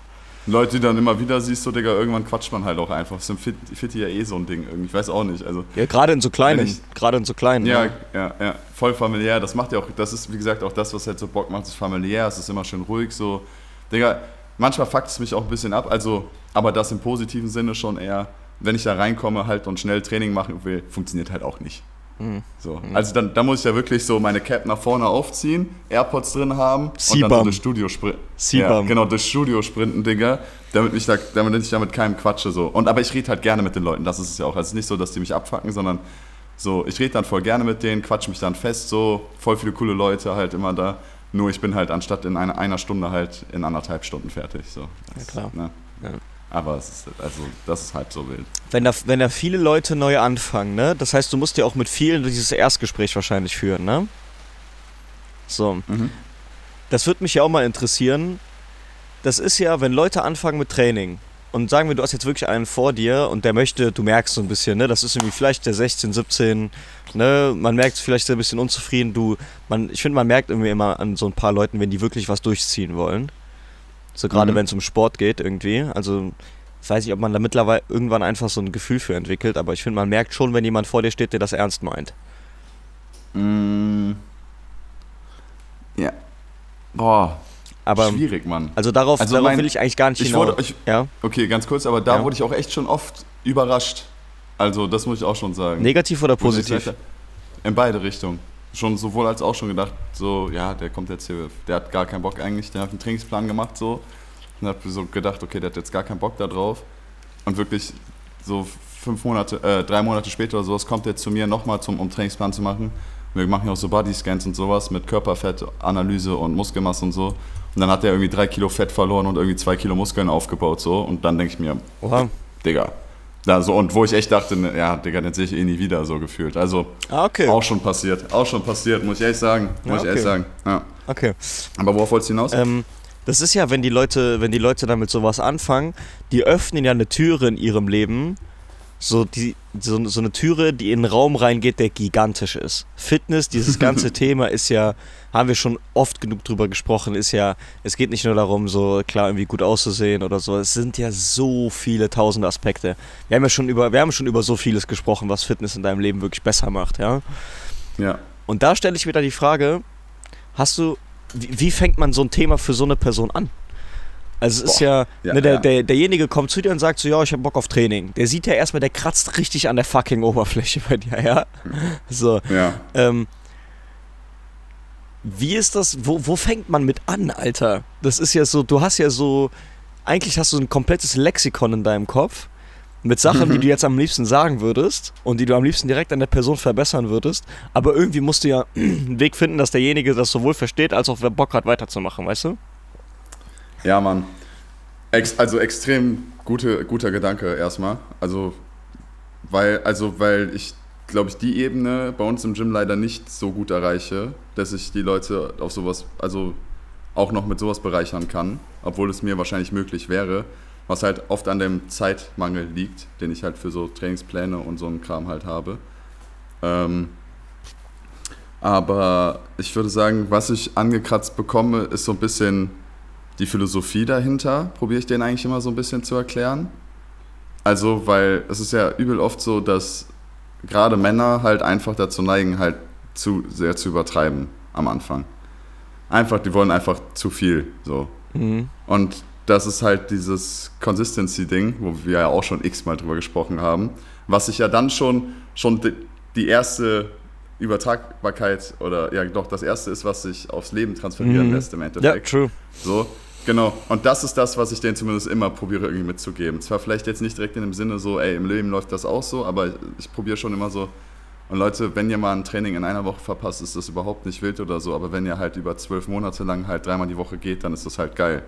Leute, die dann immer wieder siehst, so, Digga, irgendwann quatscht man halt auch einfach. Das ist im Fit, Fit ja eh so ein Ding irgendwie. Ich weiß auch nicht. Also, ja, gerade in so kleinen. Gerade in so kleinen. Ja, ne? ja, ja. Voll familiär. Das macht ja auch, das ist, wie gesagt, auch das, was halt so Bock macht, ist familiär. Es ist immer schön ruhig, so. Digga, manchmal fuckt es mich auch ein bisschen ab. Also, aber das im positiven Sinne schon eher wenn ich da reinkomme halt und schnell Training machen will, funktioniert halt auch nicht. Mhm. So. Mhm. Also dann, da muss ich ja wirklich so meine Cap nach vorne aufziehen, AirPods drin haben und dann so das Studio sprinten. Ja, genau, das Studio sprinten, Digga, damit ich, da, damit ich damit keinem quatsche. So. Und, aber ich rede halt gerne mit den Leuten, das ist es ja auch. Also es ist nicht so, dass die mich abfacken, sondern so, ich rede dann voll gerne mit denen, quatsche mich dann fest, so, voll viele coole Leute halt immer da. Nur ich bin halt anstatt in einer, einer Stunde halt in anderthalb Stunden fertig. So. Das, ja, klar. Ne? Ja. Aber es ist, also, das ist halb so wild. Wenn da, wenn da viele Leute neu anfangen, ne? Das heißt, du musst ja auch mit vielen dieses Erstgespräch wahrscheinlich führen, ne? So. Mhm. Das würde mich ja auch mal interessieren. Das ist ja, wenn Leute anfangen mit Training und sagen wir, du hast jetzt wirklich einen vor dir und der möchte, du merkst so ein bisschen, ne, das ist irgendwie vielleicht der 16, 17, ne, man merkt vielleicht ein bisschen unzufrieden, du, man, ich finde, man merkt irgendwie immer an so ein paar Leuten, wenn die wirklich was durchziehen wollen. So gerade mhm. wenn es um Sport geht irgendwie. Also ich weiß nicht, ob man da mittlerweile irgendwann einfach so ein Gefühl für entwickelt, aber ich finde, man merkt schon, wenn jemand vor dir steht, der das ernst meint. Mhm. Ja. Boah. Aber, Schwierig, Mann. Also darauf, also darauf mein, will ich eigentlich gar nicht ich hinaus. Wurde, ich, ja? Okay, ganz kurz, aber da ja. wurde ich auch echt schon oft überrascht. Also das muss ich auch schon sagen. Negativ oder positiv? In beide Richtungen schon sowohl als auch schon gedacht, so, ja, der kommt jetzt hier, der hat gar keinen Bock eigentlich, der hat einen Trainingsplan gemacht, so. Und hab so gedacht, okay, der hat jetzt gar keinen Bock da drauf. Und wirklich so fünf Monate, äh, drei Monate später oder sowas kommt er zu mir nochmal, um Trainingsplan zu machen. Wir machen ja auch so Bodyscans und sowas mit Körperfettanalyse und Muskelmasse und so. Und dann hat er irgendwie drei Kilo Fett verloren und irgendwie zwei Kilo Muskeln aufgebaut, so. Und dann denke ich mir, Oha. Digga, so, und wo ich echt dachte, ne, ja, Digga, den sehe ich eh nie wieder so gefühlt. Also ah, okay. auch schon passiert. Auch schon passiert, muss ich ehrlich sagen. Muss ja, okay. ich ehrlich sagen. Ja. Okay. Aber worauf wolltest du hinaus? Ähm, das ist ja, wenn die Leute, wenn die Leute damit sowas anfangen, die öffnen ja eine Türe in ihrem Leben, so, die, so, so eine Türe, die in einen Raum reingeht, der gigantisch ist. Fitness, dieses ganze *laughs* Thema ist ja, haben wir schon oft genug drüber gesprochen, ist ja, es geht nicht nur darum, so klar irgendwie gut auszusehen oder so. Es sind ja so viele tausende Aspekte. Wir haben ja schon über, wir haben schon über so vieles gesprochen, was Fitness in deinem Leben wirklich besser macht, ja. Ja. Und da stelle ich mir da die Frage, hast du, wie, wie fängt man so ein Thema für so eine Person an? Also es ist ja, ja, ne, der, ja, Der, derjenige kommt zu dir und sagt so, ja, ich habe Bock auf Training. Der sieht ja erstmal, der kratzt richtig an der fucking Oberfläche bei dir, ja. So. Ja. Ähm, wie ist das, wo, wo fängt man mit an, Alter? Das ist ja so, du hast ja so, eigentlich hast du ein komplettes Lexikon in deinem Kopf mit Sachen, die du jetzt am liebsten sagen würdest und die du am liebsten direkt an der Person verbessern würdest. Aber irgendwie musst du ja einen Weg finden, dass derjenige das sowohl versteht, als auch wer Bock hat, weiterzumachen, weißt du? Ja, Mann. Ex also extrem gute, guter Gedanke erstmal. Also, weil, also, weil ich, glaube ich, die Ebene bei uns im Gym leider nicht so gut erreiche, dass ich die Leute auf sowas, also auch noch mit sowas bereichern kann, obwohl es mir wahrscheinlich möglich wäre, was halt oft an dem Zeitmangel liegt, den ich halt für so Trainingspläne und so einen Kram halt habe. Ähm, aber ich würde sagen, was ich angekratzt bekomme, ist so ein bisschen die Philosophie dahinter probiere ich denen eigentlich immer so ein bisschen zu erklären. Also, weil es ist ja übel oft so, dass gerade Männer halt einfach dazu neigen, halt zu sehr zu übertreiben am Anfang. Einfach, die wollen einfach zu viel. So. Mhm. Und das ist halt dieses Consistency-Ding, wo wir ja auch schon x-mal drüber gesprochen haben, was sich ja dann schon, schon die, die erste Übertragbarkeit oder ja doch das erste ist, was sich aufs Leben transferieren Mhm. lässt im Ja, Endeffekt. true. So, genau. Und das ist das, was ich denen zumindest immer probiere irgendwie mitzugeben. Zwar vielleicht jetzt nicht direkt in dem Sinne so, ey, im Leben läuft das auch so, aber ich probiere schon immer so. Und Leute, wenn ihr mal ein Training in einer Woche verpasst, ist das überhaupt nicht wild oder so. Aber wenn ihr halt über zwölf Monate lang halt dreimal die Woche geht, dann ist das halt geil.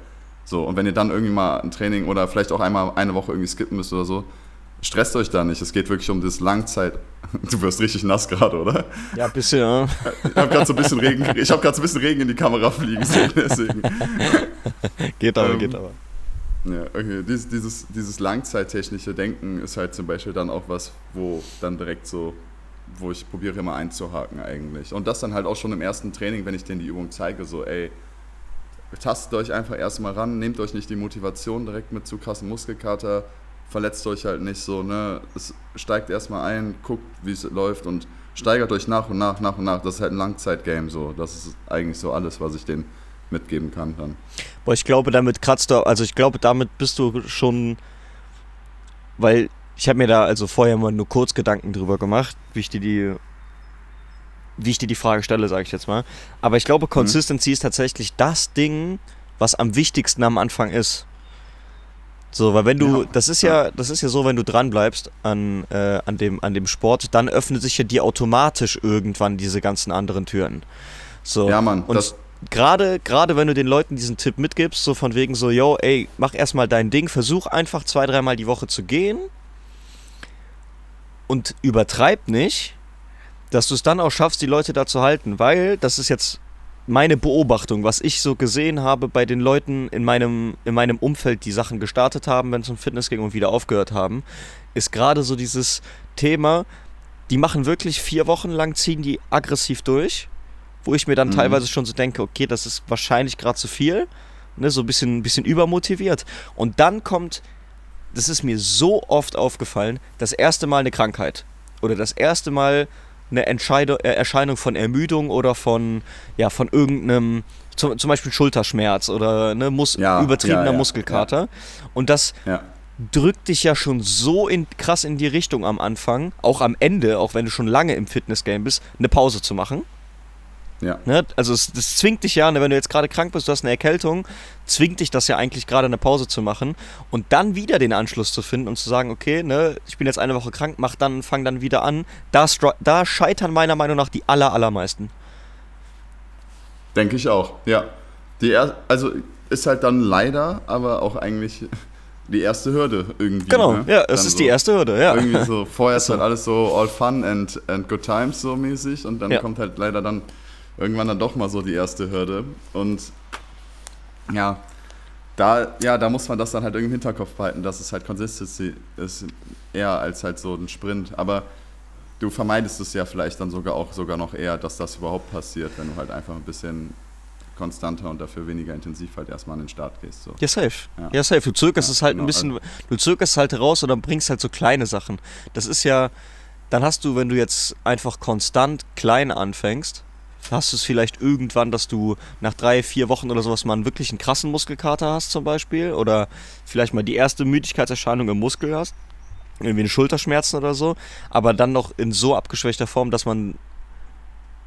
So, und wenn ihr dann irgendwie mal ein Training oder vielleicht auch einmal eine Woche irgendwie skippen müsst oder so, stresst euch da nicht. Es geht wirklich um das Langzeit. *laughs* Du wirst richtig nass gerade, oder? Ja, ein bisschen, ja. Ich habe gerade so ein bisschen Regen, ich habe gerade so ein bisschen Regen in die Kamera fliegen sehen, *laughs* deswegen. Geht aber, Ähm, geht aber. Ja, okay. Dies, dieses, dieses langzeittechnische Denken ist halt zum Beispiel dann auch was, wo dann direkt so, wo ich probiere immer einzuhaken eigentlich. Und das dann halt auch schon im ersten Training, wenn ich denen die Übung zeige, so, ey, tastet euch einfach erstmal ran, nehmt euch nicht die Motivation direkt mit zu krassen Muskelkater, verletzt euch halt nicht so, ne? Es steigt erstmal ein, guckt, wie es läuft und steigert euch nach und nach, nach und nach. Das ist halt ein Langzeitgame so. Das ist eigentlich so alles, was ich denen mitgeben kann dann. Boah, ich glaube, damit kratzt du, also ich glaube, damit bist du schon, weil ich habe mir da also vorher mal nur kurz Gedanken drüber gemacht, wie ich dir die, wie ich dir die Frage stelle, sage ich jetzt mal. Aber ich glaube, Consistency ist tatsächlich das Ding, was am wichtigsten am Anfang ist. So, weil wenn du, Ja. das ist ja, das ist ja so, wenn du dran bleibst an, äh, an, dem, an dem Sport, dann öffnen sich ja dir automatisch irgendwann diese ganzen anderen Türen. So. Ja, Mann, Und gerade, gerade wenn du den Leuten diesen Tipp mitgibst, so von wegen so, yo, ey, mach erstmal dein Ding, versuch einfach zwei, dreimal die Woche zu gehen und übertreib nicht, dass du es dann auch schaffst, die Leute da zu halten, weil das ist jetzt meine Beobachtung, was ich so gesehen habe bei den Leuten in meinem, in meinem Umfeld, die Sachen gestartet haben, wenn es um Fitness ging und wieder aufgehört haben, ist gerade so dieses Thema, die machen wirklich vier Wochen lang, ziehen die aggressiv durch, wo ich mir dann Mhm. teilweise schon so denke, okay, das ist wahrscheinlich gerade zu viel, ne, so ein bisschen, bisschen übermotiviert. Und dann kommt, das ist mir so oft aufgefallen, das erste Mal eine Krankheit oder das erste Mal eine Entscheidung, äh, Erscheinung von Ermüdung oder von, ja, von irgendeinem, zum, zum Beispiel Schulterschmerz oder ne, Mus Ja, übertriebener ja, ja, Muskelkater. Und das drückt dich ja schon so in, krass in die Richtung am Anfang, auch am Ende, auch wenn du schon lange im Fitnessgame bist, eine Pause zu machen. Ja. Ne? Also es, das zwingt dich ja, ne, wenn du jetzt gerade krank bist, du hast eine Erkältung, zwingt dich das ja eigentlich gerade eine Pause zu machen und dann wieder den Anschluss zu finden und zu sagen, okay, ne, ich bin jetzt eine Woche krank, mach dann, fang dann wieder an. Da, da scheitern meiner Meinung nach die aller, allermeisten. Denke ich auch, ja. Die er also ist halt dann leider, aber auch eigentlich die erste Hürde irgendwie. Genau, ne? ja, es Dann ist so die erste Hürde, ja. Irgendwie so, vorher ist *laughs* halt alles so all fun and, and good times so mäßig und dann Ja. kommt halt leider dann irgendwann dann doch mal so die erste Hürde und ja, da, ja, da muss man das dann halt irgendwie im Hinterkopf behalten, dass es halt Consistency ist, eher als halt so ein Sprint, aber du vermeidest es ja vielleicht dann sogar auch sogar noch eher, dass das überhaupt passiert, wenn du halt einfach ein bisschen konstanter und dafür weniger intensiv halt erstmal an den Start gehst. So. Ja, safe. Ja. Ja, safe. Du zögerst Ja, es halt genau, ein bisschen, du zögerst halt raus oder bringst halt so kleine Sachen. Das ist ja, dann hast du, wenn du jetzt einfach konstant klein anfängst, hast du es vielleicht irgendwann, dass du nach drei, vier Wochen oder sowas mal einen wirklich einen krassen Muskelkater hast zum Beispiel oder vielleicht mal die erste Müdigkeitserscheinung im Muskel hast, irgendwie eine Schulterschmerzen oder so, aber dann noch in so abgeschwächter Form, dass man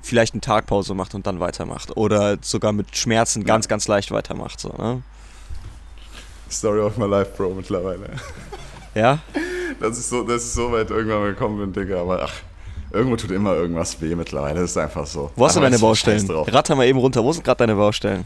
vielleicht eine Tagpause macht und dann weitermacht oder sogar mit Schmerzen ganz, ganz leicht weitermacht. So, ne? Story of my life, Bro, mittlerweile. Ja? Das ist so, das ist so weit irgendwann gekommen bin, Digga, aber ach, irgendwo tut immer irgendwas weh mittlerweile, das ist einfach so. Wo hast du deine Baustellen? Ratter mal eben runter. Wo sind gerade deine Baustellen?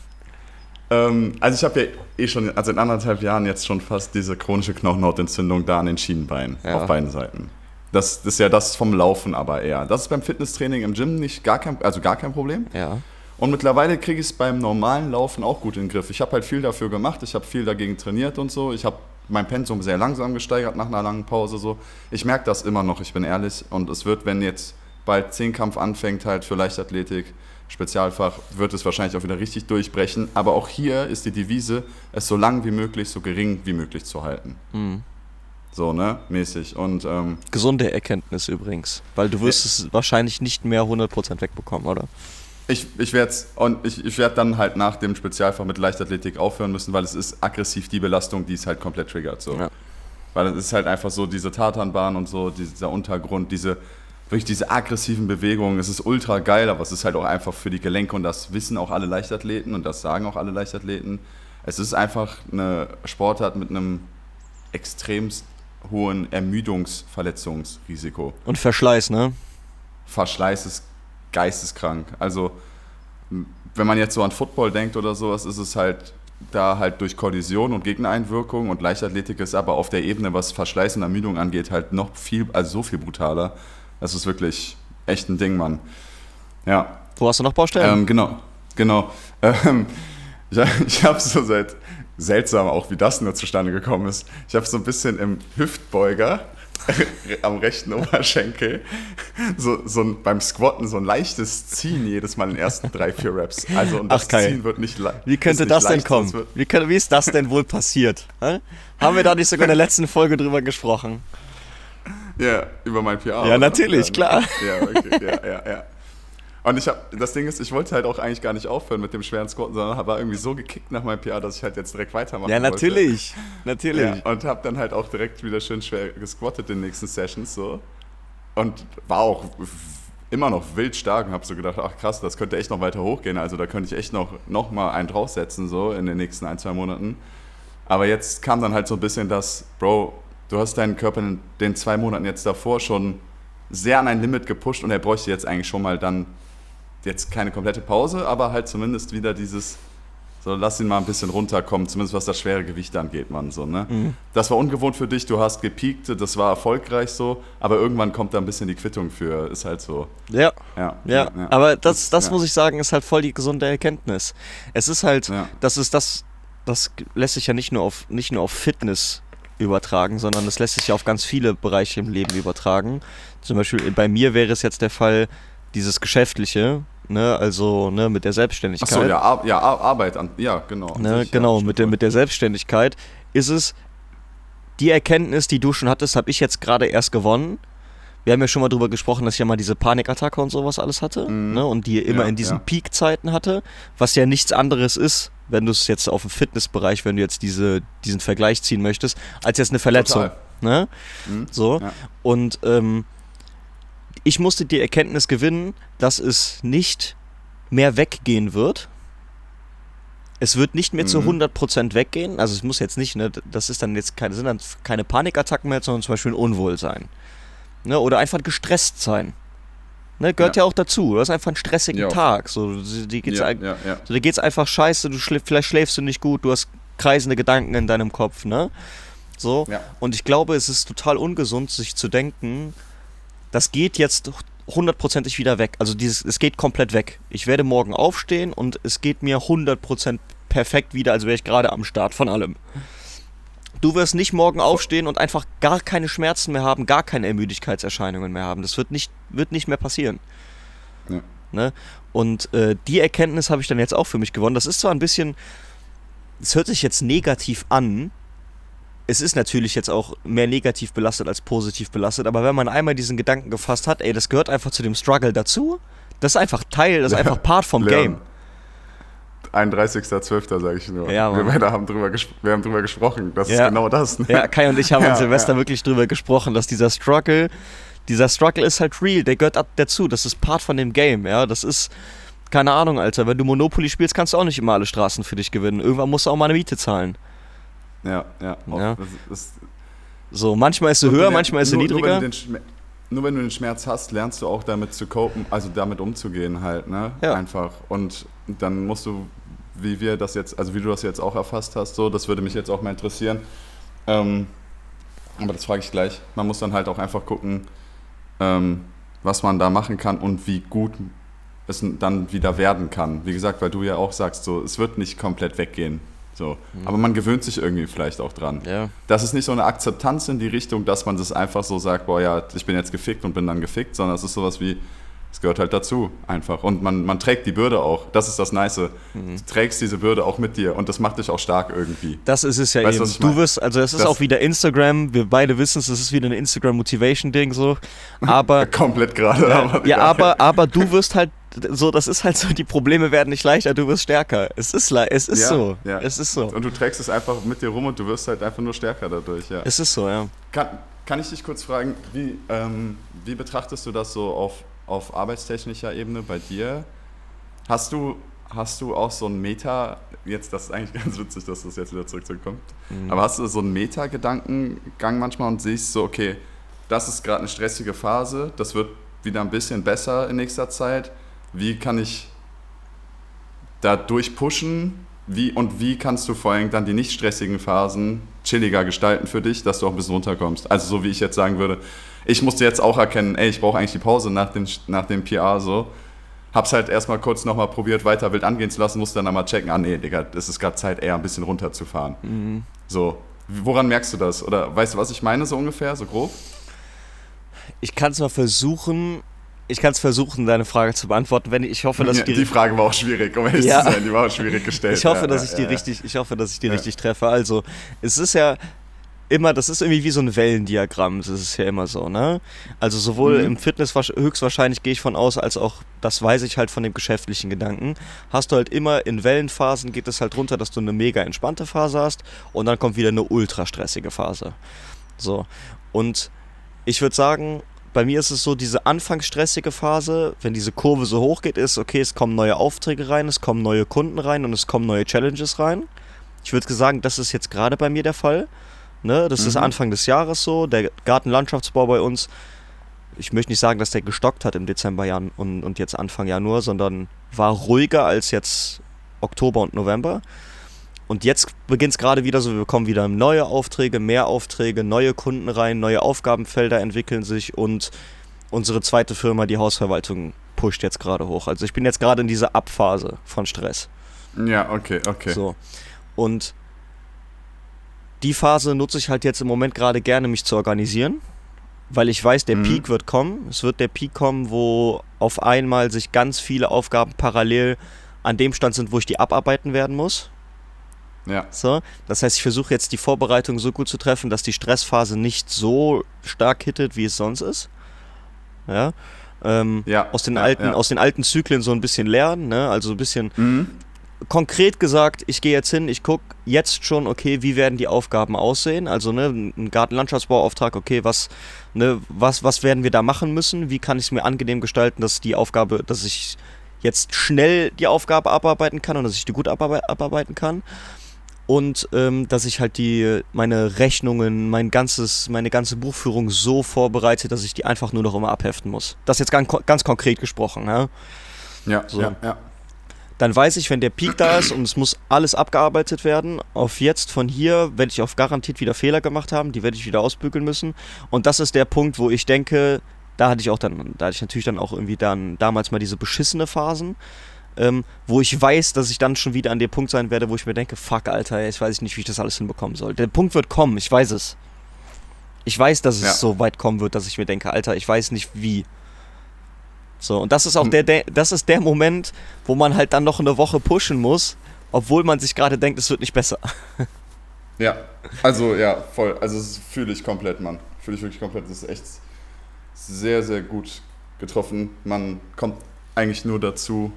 Ähm, also ich habe ja eh schon, also in anderthalb Jahren jetzt schon fast diese chronische Knochenhautentzündung da an den Schienenbeinen, Ja. auf beiden Seiten. Das, das ist ja das vom Laufen aber eher. Das ist beim Fitnesstraining im Gym nicht gar kein, also gar kein Problem. Ja. Und mittlerweile kriege ich es beim normalen Laufen auch gut in den Griff. Ich habe halt viel dafür gemacht, ich habe viel dagegen trainiert und so. Ich habe mein Pensum sehr langsam gesteigert nach einer langen Pause so. Ich merke das immer noch, ich bin ehrlich. Und es wird, wenn jetzt bald Zehnkampf anfängt, halt für Leichtathletik, Spezialfach, wird es wahrscheinlich auch wieder richtig durchbrechen. Aber auch hier ist die Devise, es so lang wie möglich, so gering wie möglich zu halten. Hm. So, ne? Mäßig. Und, ähm, Gesunde Erkenntnis übrigens. Weil du wirst es wahrscheinlich nicht mehr 100% wegbekommen, oder? Ich, ich werde und ich, ich werde dann halt nach dem Spezialfach mit Leichtathletik aufhören müssen, weil es ist aggressiv die Belastung, die es halt komplett triggert. So. Ja. Weil es ist halt einfach so diese Tatanbahn und so, dieser Untergrund, diese wirklich diese aggressiven Bewegungen. Es ist ultra geil, aber es ist halt auch einfach für die Gelenke und das wissen auch alle Leichtathleten und das sagen auch alle Leichtathleten. Es ist einfach eine Sportart mit einem extremst hohen Ermüdungsverletzungsrisiko. Und Verschleiß, ne? Verschleiß ist geisteskrank. Also, wenn man jetzt so an Football denkt oder sowas, ist es halt da halt durch Kollision und Gegnereinwirkung und Leichtathletik ist aber auf der Ebene, was Verschleiß und Ermüdung angeht, halt noch viel, also so viel brutaler. Das ist wirklich echt ein Ding, Mann. Ja. Wo hast du noch Baustellen? Ähm, genau, genau. Ähm, ich ich habe so seit, seltsam auch, wie das nur zustande gekommen ist, ich habe so ein bisschen im Hüftbeuger *laughs* am rechten Oberschenkel so, so ein, beim Squatten so ein leichtes Ziehen jedes Mal in den ersten drei, vier Raps. Also und das Ach. Ziehen wird nicht leicht. Wie könnte das denn kommen? Wie, könnte, wie ist das denn wohl passiert? Hä? Haben wir da nicht sogar in der letzten Folge drüber gesprochen? Ja, über mein PR. Ja, natürlich, klar. Ja, okay, ja, ja, ja. Und ich habe, das Ding ist, ich wollte halt auch eigentlich gar nicht aufhören mit dem schweren Squatten, sondern habe irgendwie so gekickt nach meinem PR, dass ich halt jetzt direkt weitermachen Ja, wollte. natürlich. Natürlich. Ja, und habe dann halt auch direkt wieder schön schwer gesquattet in den nächsten Sessions so. Und war auch immer noch wild stark und habe so gedacht, ach krass, das könnte echt noch weiter hochgehen. Also da könnte ich echt noch, noch mal einen draufsetzen so in den nächsten ein, zwei Monaten. Aber jetzt kam dann halt so ein bisschen das, Bro, du hast deinen Körper in den zwei Monaten jetzt davor schon sehr an ein Limit gepusht und er bräuchte jetzt eigentlich schon mal dann jetzt keine komplette Pause, aber halt zumindest wieder dieses, so lass ihn mal ein bisschen runterkommen, zumindest was das schwere Gewicht angeht, Mann. So, ne? Mhm. Das war ungewohnt für dich, du hast gepiekt, das war erfolgreich so, aber irgendwann kommt da ein bisschen die Quittung für, ist halt so. Ja. Ja, Ja, aber das, das ja. muss ich sagen, ist halt voll die gesunde Erkenntnis. Es ist halt, Ja. das ist das, das lässt sich ja nicht nur auf, nicht nur auf Fitness übertragen, sondern es lässt sich ja auf ganz viele Bereiche im Leben übertragen. Zum Beispiel bei mir wäre es jetzt der Fall, dieses Geschäftliche, ne, also ne, mit der Selbstständigkeit. Achso, ja, Ar ja, Ar Arbeit an, ja, genau. Ne, sich, genau, ja, mit, der, mit der Selbstständigkeit ist es die Erkenntnis, die du schon hattest, habe ich jetzt gerade erst gewonnen. Wir haben ja schon mal drüber gesprochen, dass ich ja mal diese Panikattacke und sowas alles hatte Mhm. ne, und die immer Ja, in diesen ja. Peak-Zeiten hatte, was ja nichts anderes ist, wenn du es jetzt auf dem Fitnessbereich, wenn du jetzt diese, diesen Vergleich ziehen möchtest, als jetzt eine Verletzung. Total. Ne? Mhm. So. Ja. Und ähm, ich musste die Erkenntnis gewinnen, dass es nicht mehr weggehen wird. Es wird nicht mehr zu Mhm. 100% weggehen. Also es muss jetzt nicht, ne, das ist dann jetzt keine, sind dann keine Panikattacken mehr, sondern zum Beispiel ein Unwohlsein. Ne, oder einfach gestresst sein. Ne, gehört ja. Ja. auch dazu. Du hast einfach einen stressigen Ja. Tag. So, dir geht's, ja, ja. so, dir geht's einfach scheiße, du schläf, vielleicht schläfst du nicht gut, du hast kreisende Gedanken in deinem Kopf, ne? So. Und ich glaube, es ist total ungesund, sich zu denken, das geht jetzt hundertprozentig wieder weg. Also dieses, es geht komplett weg. Ich werde morgen aufstehen und es geht mir 100% perfekt wieder, als wäre ich gerade am Start von allem. Du wirst nicht morgen aufstehen und einfach gar keine Schmerzen mehr haben, gar keine Ermüdigkeitserscheinungen mehr haben. Das wird nicht, wird nicht mehr passieren. Ja. Ne? Und äh, die Erkenntnis habe ich dann jetzt auch für mich gewonnen. Das ist zwar ein bisschen, es hört sich jetzt negativ an. Es ist natürlich jetzt auch mehr negativ belastet als positiv belastet, aber wenn man einmal diesen Gedanken gefasst hat, ey, das gehört einfach zu dem Struggle dazu, das ist einfach Teil, das ist einfach Part vom. Game. 31.12. sage ich nur. Ja, wir beide haben drüber, wir haben drüber gesprochen. Das Ja. ist genau das. Ne? Ja, Kai und ich haben *laughs* Ja, an Silvester wirklich drüber gesprochen, dass dieser Struggle, dieser Struggle ist halt real, der gehört dazu, das ist Part von dem Game, ja, das ist, keine Ahnung, Alter, wenn du Monopoly spielst, kannst du auch nicht immer alle Straßen für dich gewinnen, irgendwann musst du auch mal eine Miete zahlen. Ja, ja. Ja. Das, das, So, manchmal ist sie höher, manchmal ist sie niedriger. Nur wenn, du den Schmer- nur wenn du den Schmerz hast, lernst du auch damit zu copen, also damit umzugehen halt, ne? Ja. Einfach. Und dann musst du, wie wir das jetzt, also wie du das jetzt auch erfasst hast, so, das würde mich jetzt auch mal interessieren. Ähm, aber das frage ich gleich. Man muss dann halt auch einfach gucken, ähm, was man da machen kann und wie gut es dann wieder werden kann. Wie gesagt, weil du ja auch sagst, so, es wird nicht komplett weggehen. So. Aber man gewöhnt sich irgendwie vielleicht auch dran. Ja. Das ist nicht so eine Akzeptanz in die Richtung, dass man das einfach so sagt, boah ja, ich bin jetzt gefickt und bin dann gefickt, sondern es ist sowas wie, Es gehört halt dazu, einfach. Und man, man trägt die Bürde auch. Das ist das Nice. Mhm. Du trägst diese Bürde auch mit dir und das macht dich auch stark irgendwie. Das ist es ja weißt, eben. Du wirst, also es ist das auch wieder Instagram, wir beide wissen es, es ist wieder ein Instagram-Motivation-Ding so. *laughs* Aber. Komplett gerade. Ja, ja aber, aber du wirst halt so, das ist halt so, die Probleme werden nicht leichter, du wirst stärker. Es ist, es ist ja, so. Ja. Es ist so. Und du trägst es einfach mit dir rum und du wirst halt einfach nur stärker dadurch, ja. Es ist so, ja. Kann, kann ich dich kurz fragen, wie, ähm, wie betrachtest du das so auf, auf arbeitstechnischer Ebene bei dir? Hast du, hast du auch so ein Meta, jetzt, das ist eigentlich *laughs* ganz witzig, dass das jetzt wieder zurückkommt, mhm. aber hast du so einen Meta-Gedankengang manchmal und siehst so, okay, das ist gerade eine stressige Phase, das wird wieder ein bisschen besser in nächster Zeit wie kann ich da durchpushen wie, und wie kannst du vor allem dann die nicht stressigen Phasen chilliger gestalten für dich, dass du auch ein bisschen runterkommst. Also so wie ich jetzt sagen würde, ich musste jetzt auch erkennen, ey, ich brauche eigentlich die Pause nach dem, nach dem PR so. Hab's halt erstmal kurz nochmal probiert, weiter wild angehen zu lassen, musste dann einmal checken, ah nee, Digga, es ist gerade Zeit, eher ein bisschen runterzufahren. Mhm. So, woran merkst du das? Oder weißt du, was ich meine, so ungefähr, so grob? Ich kann es mal versuchen, ich kann es versuchen, deine Frage zu beantworten. Wenn ich hoffe, dass ja, ich die, die Frage war auch schwierig, um ehrlich ja. zu sein. Die war auch schwierig gestellt. Ich hoffe, ja, dass ich die richtig, ich hoffe, dass ich die richtig treffe. Also, es ist ja immer, das ist irgendwie wie so ein Wellendiagramm. Das ist ja immer so, ne? Also sowohl mhm. im Fitness höchstwahrscheinlich gehe ich von aus, als auch, das weiß ich halt von dem geschäftlichen Gedanken. Hast du halt immer in Wellenphasen geht es halt runter, dass du eine mega entspannte Phase hast und dann kommt wieder eine ultra stressige Phase. So. Und ich würde sagen, bei mir ist es so, diese anfangsstressige Phase, wenn diese Kurve so hoch geht, ist, okay, es kommen neue Aufträge rein, es kommen neue Kunden rein und es kommen neue Challenges rein. Ich würde sagen, das ist jetzt gerade bei mir der Fall. Ne? Das mhm. ist Anfang des Jahres so. Der Gartenlandschaftsbau bei uns, ich möchte nicht sagen, dass der gestockt hat im Dezember und, und jetzt Anfang Januar, sondern war ruhiger als jetzt Oktober und November. Und jetzt beginnt es gerade wieder so, wir bekommen wieder neue Aufträge, mehr Aufträge, neue Kunden rein, neue Aufgabenfelder entwickeln sich und unsere zweite Firma, die Hausverwaltung, pusht jetzt gerade hoch. Also ich bin jetzt gerade in dieser Abphase von Stress. Ja, okay, okay. So. Und die Phase nutze ich halt jetzt im Moment gerade gerne, mich zu organisieren, weil ich weiß, der mhm. Peak wird kommen. Es wird der Peak kommen, wo auf einmal sich ganz viele Aufgaben parallel an dem Stand sind, wo ich die abarbeiten werden muss. Ja. So, das heißt, ich versuche jetzt die Vorbereitung so gut zu treffen, dass die Stressphase nicht so stark hittet, wie es sonst ist. Ja. Ähm, ja. Aus, den ja, alten, aus den alten Zyklen so ein bisschen lernen, ne? also ein bisschen mhm. konkret gesagt, ich gehe jetzt hin, ich gucke jetzt schon, okay, wie werden die Aufgaben aussehen, also ne, ein Gartenlandschaftsbauauftrag, okay, was, ne, was, was werden wir da machen müssen, wie kann ich es mir angenehm gestalten, dass die Aufgabe, dass ich jetzt schnell die Aufgabe abarbeiten kann und dass ich die gut abarbeiten kann und ähm, dass ich halt die meine Rechnungen, mein ganzes, meine ganze Buchführung so vorbereite, dass ich die einfach nur noch immer abheften muss. Das jetzt ganz, ganz konkret gesprochen. Ja, ja, so. ja, ja. Dann weiß ich, wenn der Peak da ist und es muss alles abgearbeitet werden, auf jetzt von hier werde ich auf garantiert wieder Fehler gemacht haben, die werde ich wieder ausbügeln müssen. Und das ist der Punkt, wo ich denke, da hatte ich auch dann, da hatte ich natürlich dann auch irgendwie dann damals mal diese beschissene Phasen ähm, wo ich weiß, dass ich dann schon wieder an dem Punkt sein werde, wo ich mir denke, fuck, Alter, ich weiß nicht, wie ich das alles hinbekommen soll. Der Punkt wird kommen, ich weiß es. Ich weiß, dass es ja. so weit kommen wird, dass ich mir denke, Alter, ich weiß nicht wie. So, und das ist auch hm. der, der, das ist der Moment, wo man halt dann noch eine Woche pushen muss, obwohl man sich gerade denkt, es wird nicht besser. *laughs* Ja, also ja, voll. Also das fühle ich komplett, Mann. Fühle ich wirklich komplett. Das ist echt sehr, sehr gut getroffen. Man kommt eigentlich nur dazu,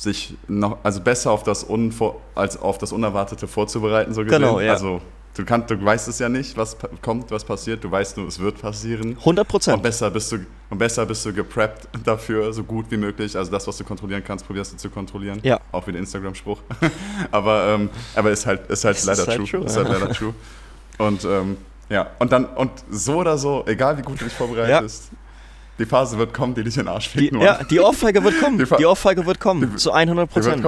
sich noch, also besser auf das Unvor, als auf das Unerwartete vorzubereiten, so gesehen. Genau, ja. Also du, kannst, du weißt es ja nicht, was kommt, was passiert. Du weißt nur, es wird passieren. 100 Prozent. Und besser bist du und besser bist du gepreppt *laughs* dafür, so gut wie möglich. Also das, was du kontrollieren kannst, probierst du zu kontrollieren. Ja. Auch wie der Instagram-Spruch. *laughs* aber ähm, aber ist halt ist halt leider ist halt true. true. Ist halt leider *laughs* true. Und ähm, ja, und dann, und so oder so, egal wie gut du dich vorbereitest, ja die Phase wird kommen, die dich in den Arsch ficken. Die, ja, die Ohrfeige wird kommen. Die, die Ohrfeige wird kommen. Die, zu 100 Prozent.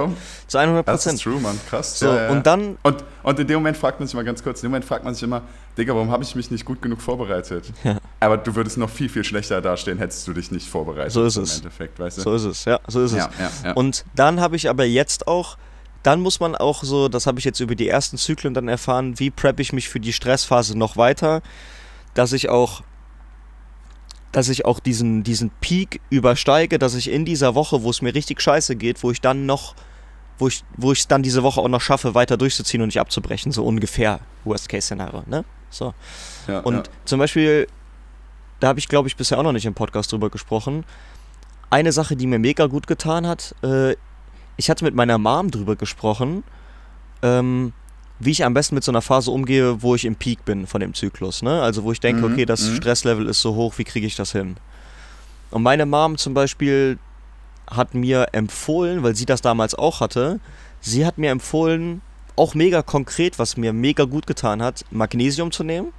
Zu 100 Prozent. Das ist true, man. Krass. So, ja, ja. Und dann. Und, und in dem Moment fragt man sich mal ganz kurz, in dem Moment fragt man sich immer, Digga, warum habe ich mich nicht gut genug vorbereitet? Ja. Aber du würdest noch viel, viel schlechter dastehen, hättest du dich nicht vorbereitet. So ist es. Im Endeffekt, weißt du? So ist es, ja, so ist es. Und dann habe ich aber jetzt auch dann muss man auch so, das habe ich jetzt über die ersten Zyklen dann erfahren, wie prep ich mich für die Stressphase noch weiter, dass ich auch dass ich auch diesen, diesen Peak übersteige, dass ich in dieser Woche, wo es mir richtig scheiße geht, wo ich dann noch, wo ich, wo ich es dann diese Woche auch noch schaffe, weiter durchzuziehen und nicht abzubrechen, so ungefähr, Worst-Case-Szenario, ne? So. Ja, Und ja. zum Beispiel, da habe ich, glaube ich, bisher auch noch nicht im Podcast drüber gesprochen. Eine Sache, die mir mega gut getan hat, äh, ich hatte mit meiner Mom drüber gesprochen, ähm, wie ich am besten mit so einer Phase umgehe, wo ich im Peak bin von dem Zyklus. Ne? Also wo ich denke, Mhm, okay, das mhm. Stresslevel ist so hoch, wie kriege ich das hin? Und meine Mom zum Beispiel hat mir empfohlen, weil sie das damals auch hatte, sie hat mir empfohlen, auch mega konkret, was mir mega gut getan hat, Magnesium zu nehmen.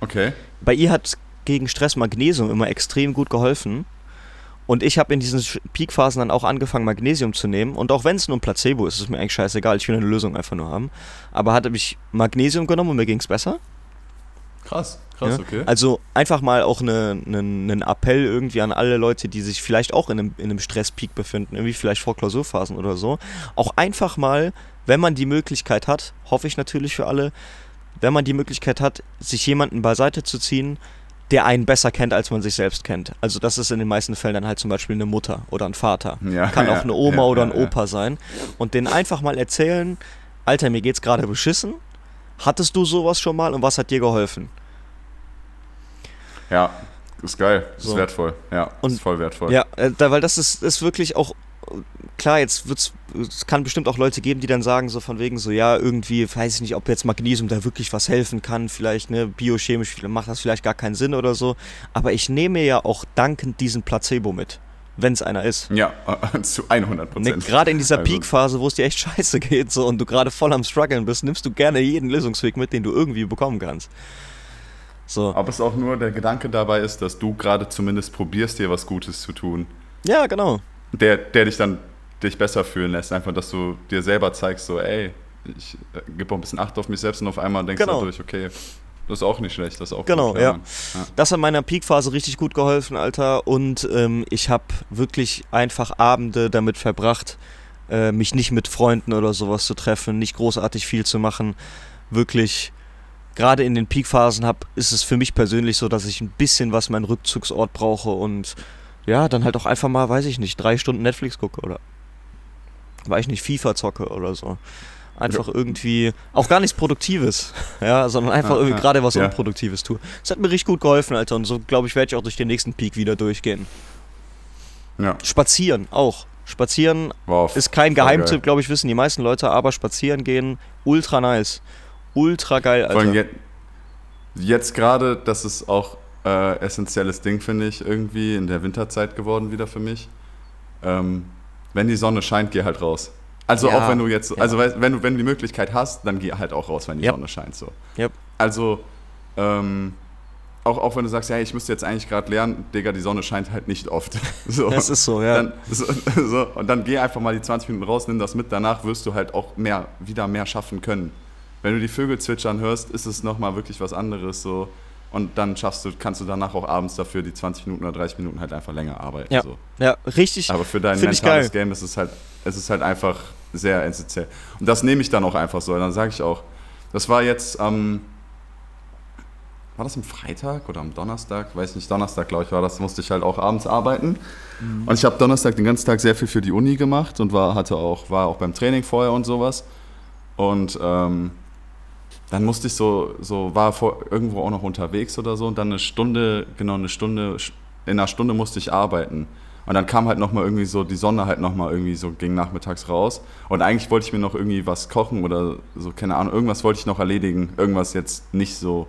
Okay. Bei ihr hat gegen Stress Magnesium immer extrem gut geholfen. Und ich habe in diesen Peakphasen dann auch angefangen, Magnesium zu nehmen. Und auch wenn es nur ein Placebo ist, ist mir eigentlich scheißegal. Ich will eine Lösung einfach nur haben. Aber hatte ich Magnesium genommen und mir ging es besser. Krass, krass, Ja? okay. Also einfach mal auch einen ne, ne Appell irgendwie an alle Leute, die sich vielleicht auch in einem, in einem Stresspeak befinden, irgendwie vielleicht vor Klausurphasen oder so. Auch einfach mal, wenn man die Möglichkeit hat, hoffe ich natürlich für alle, wenn man die Möglichkeit hat, sich jemanden beiseite zu ziehen, der einen besser kennt, als man sich selbst kennt. Also das ist in den meisten Fällen dann halt zum Beispiel eine Mutter oder ein Vater. Ja, Kann ja, auch eine Oma ja, oder ein Opa sein. Und denen einfach mal erzählen, Alter, mir geht's gerade beschissen. Hattest du sowas schon mal und was hat dir geholfen? Ja, ist geil, ist So. wertvoll. Ja, Und- ist voll wertvoll. Ja, äh, weil das ist, ist wirklich auch, klar, jetzt wird's, es kann bestimmt auch Leute geben, die dann sagen, so von wegen so, ja, irgendwie, weiß ich nicht, ob jetzt Magnesium da wirklich was helfen kann, vielleicht, ne, biochemisch macht das vielleicht gar keinen Sinn oder so, aber ich nehme ja auch dankend diesen Placebo mit, wenn es einer ist. Ja, *laughs* zu 100 Ne, Prozent. gerade in dieser Also- Peak-Phase, wo es dir echt *laughs* scheiße geht so, und du gerade voll am struggeln bist, nimmst du gerne jeden Lösungsweg mit, den du irgendwie bekommen kannst. So. Aber es auch nur der Gedanke dabei ist, dass du gerade zumindest probierst, dir was Gutes zu tun. Ja, genau. Der, der dich dann dich besser fühlen lässt. Einfach, dass du dir selber zeigst, so, ey, ich äh, gebe auch ein bisschen Acht auf mich selbst und auf einmal denkst Genau. du dadurch, okay, das ist auch nicht schlecht, das ist auch Genau, gut, ja. Ja. Das hat meiner Peak-Phase richtig gut geholfen, Alter. Und ähm, ich habe wirklich einfach Abende damit verbracht, äh, mich nicht mit Freunden oder sowas zu treffen, nicht großartig viel zu machen. Wirklich, gerade in den Peak-Phasen hab, ist es für mich persönlich so, dass ich ein bisschen was meinen Rückzugsort brauche und ja, dann halt auch einfach mal, weiß ich nicht, drei Stunden Netflix gucke oder weiß ich nicht, FIFA zocke oder so. Einfach irgendwie, auch gar nichts Produktives, *laughs* ja, sondern einfach Ja, irgendwie ja, gerade was ja. Unproduktives tue. Das hat mir richtig gut geholfen, Alter. Und so, glaube ich, werde ich auch durch den nächsten Peak wieder durchgehen. ja. Spazieren auch. Spazieren Wow, ist kein Geheimtipp, glaube ich, wissen die meisten Leute, aber spazieren gehen, ultra nice. Ultra geil, Alter. je, jetzt gerade, das ist auch äh, essentielles Ding, finde ich, irgendwie in der Winterzeit geworden wieder für mich. Ähm, wenn die Sonne scheint, geh halt raus. Also Ja, auch wenn du jetzt, ja. also wenn du, wenn du die Möglichkeit hast, dann geh halt auch raus, wenn die Yep. Sonne scheint. So. Yep. Also ähm, auch, auch wenn du sagst, ja, ich müsste jetzt eigentlich gerade lernen, Digga, die Sonne scheint halt nicht oft. *laughs* So. Das ist so, ja. Dann, so, *laughs* so, und dann geh einfach mal die 20 Minuten raus, nimm das mit. Danach wirst du halt auch mehr, wieder mehr schaffen können. Wenn du die Vögel zwitschern hörst, ist es nochmal wirklich was anderes. So. Und dann schaffst du, kannst du danach auch abends dafür die 20 Minuten oder 30 Minuten halt einfach länger arbeiten. Ja. So. ja, richtig. Aber für dein mentales. Game ist es halt, es ist halt einfach sehr essentiell. Und das nehme ich dann auch einfach so. Dann sage ich auch, das war jetzt am, war das am Freitag oder am Donnerstag? Weiß nicht, Donnerstag, glaube ich, war das. Musste ich halt auch abends arbeiten. Mhm. Und ich habe Donnerstag den ganzen Tag sehr viel für die Uni gemacht und war, hatte auch, war auch beim Training vorher und sowas. Und ähm, dann musste ich so, so war vor, irgendwo auch noch unterwegs oder so und dann eine Stunde, genau eine Stunde, in einer Stunde musste ich arbeiten. Und dann kam halt nochmal irgendwie so die Sonne halt nochmal irgendwie so ging nachmittags raus. Und eigentlich wollte ich mir noch irgendwie was kochen oder so, keine Ahnung, irgendwas wollte ich noch erledigen. Irgendwas jetzt nicht so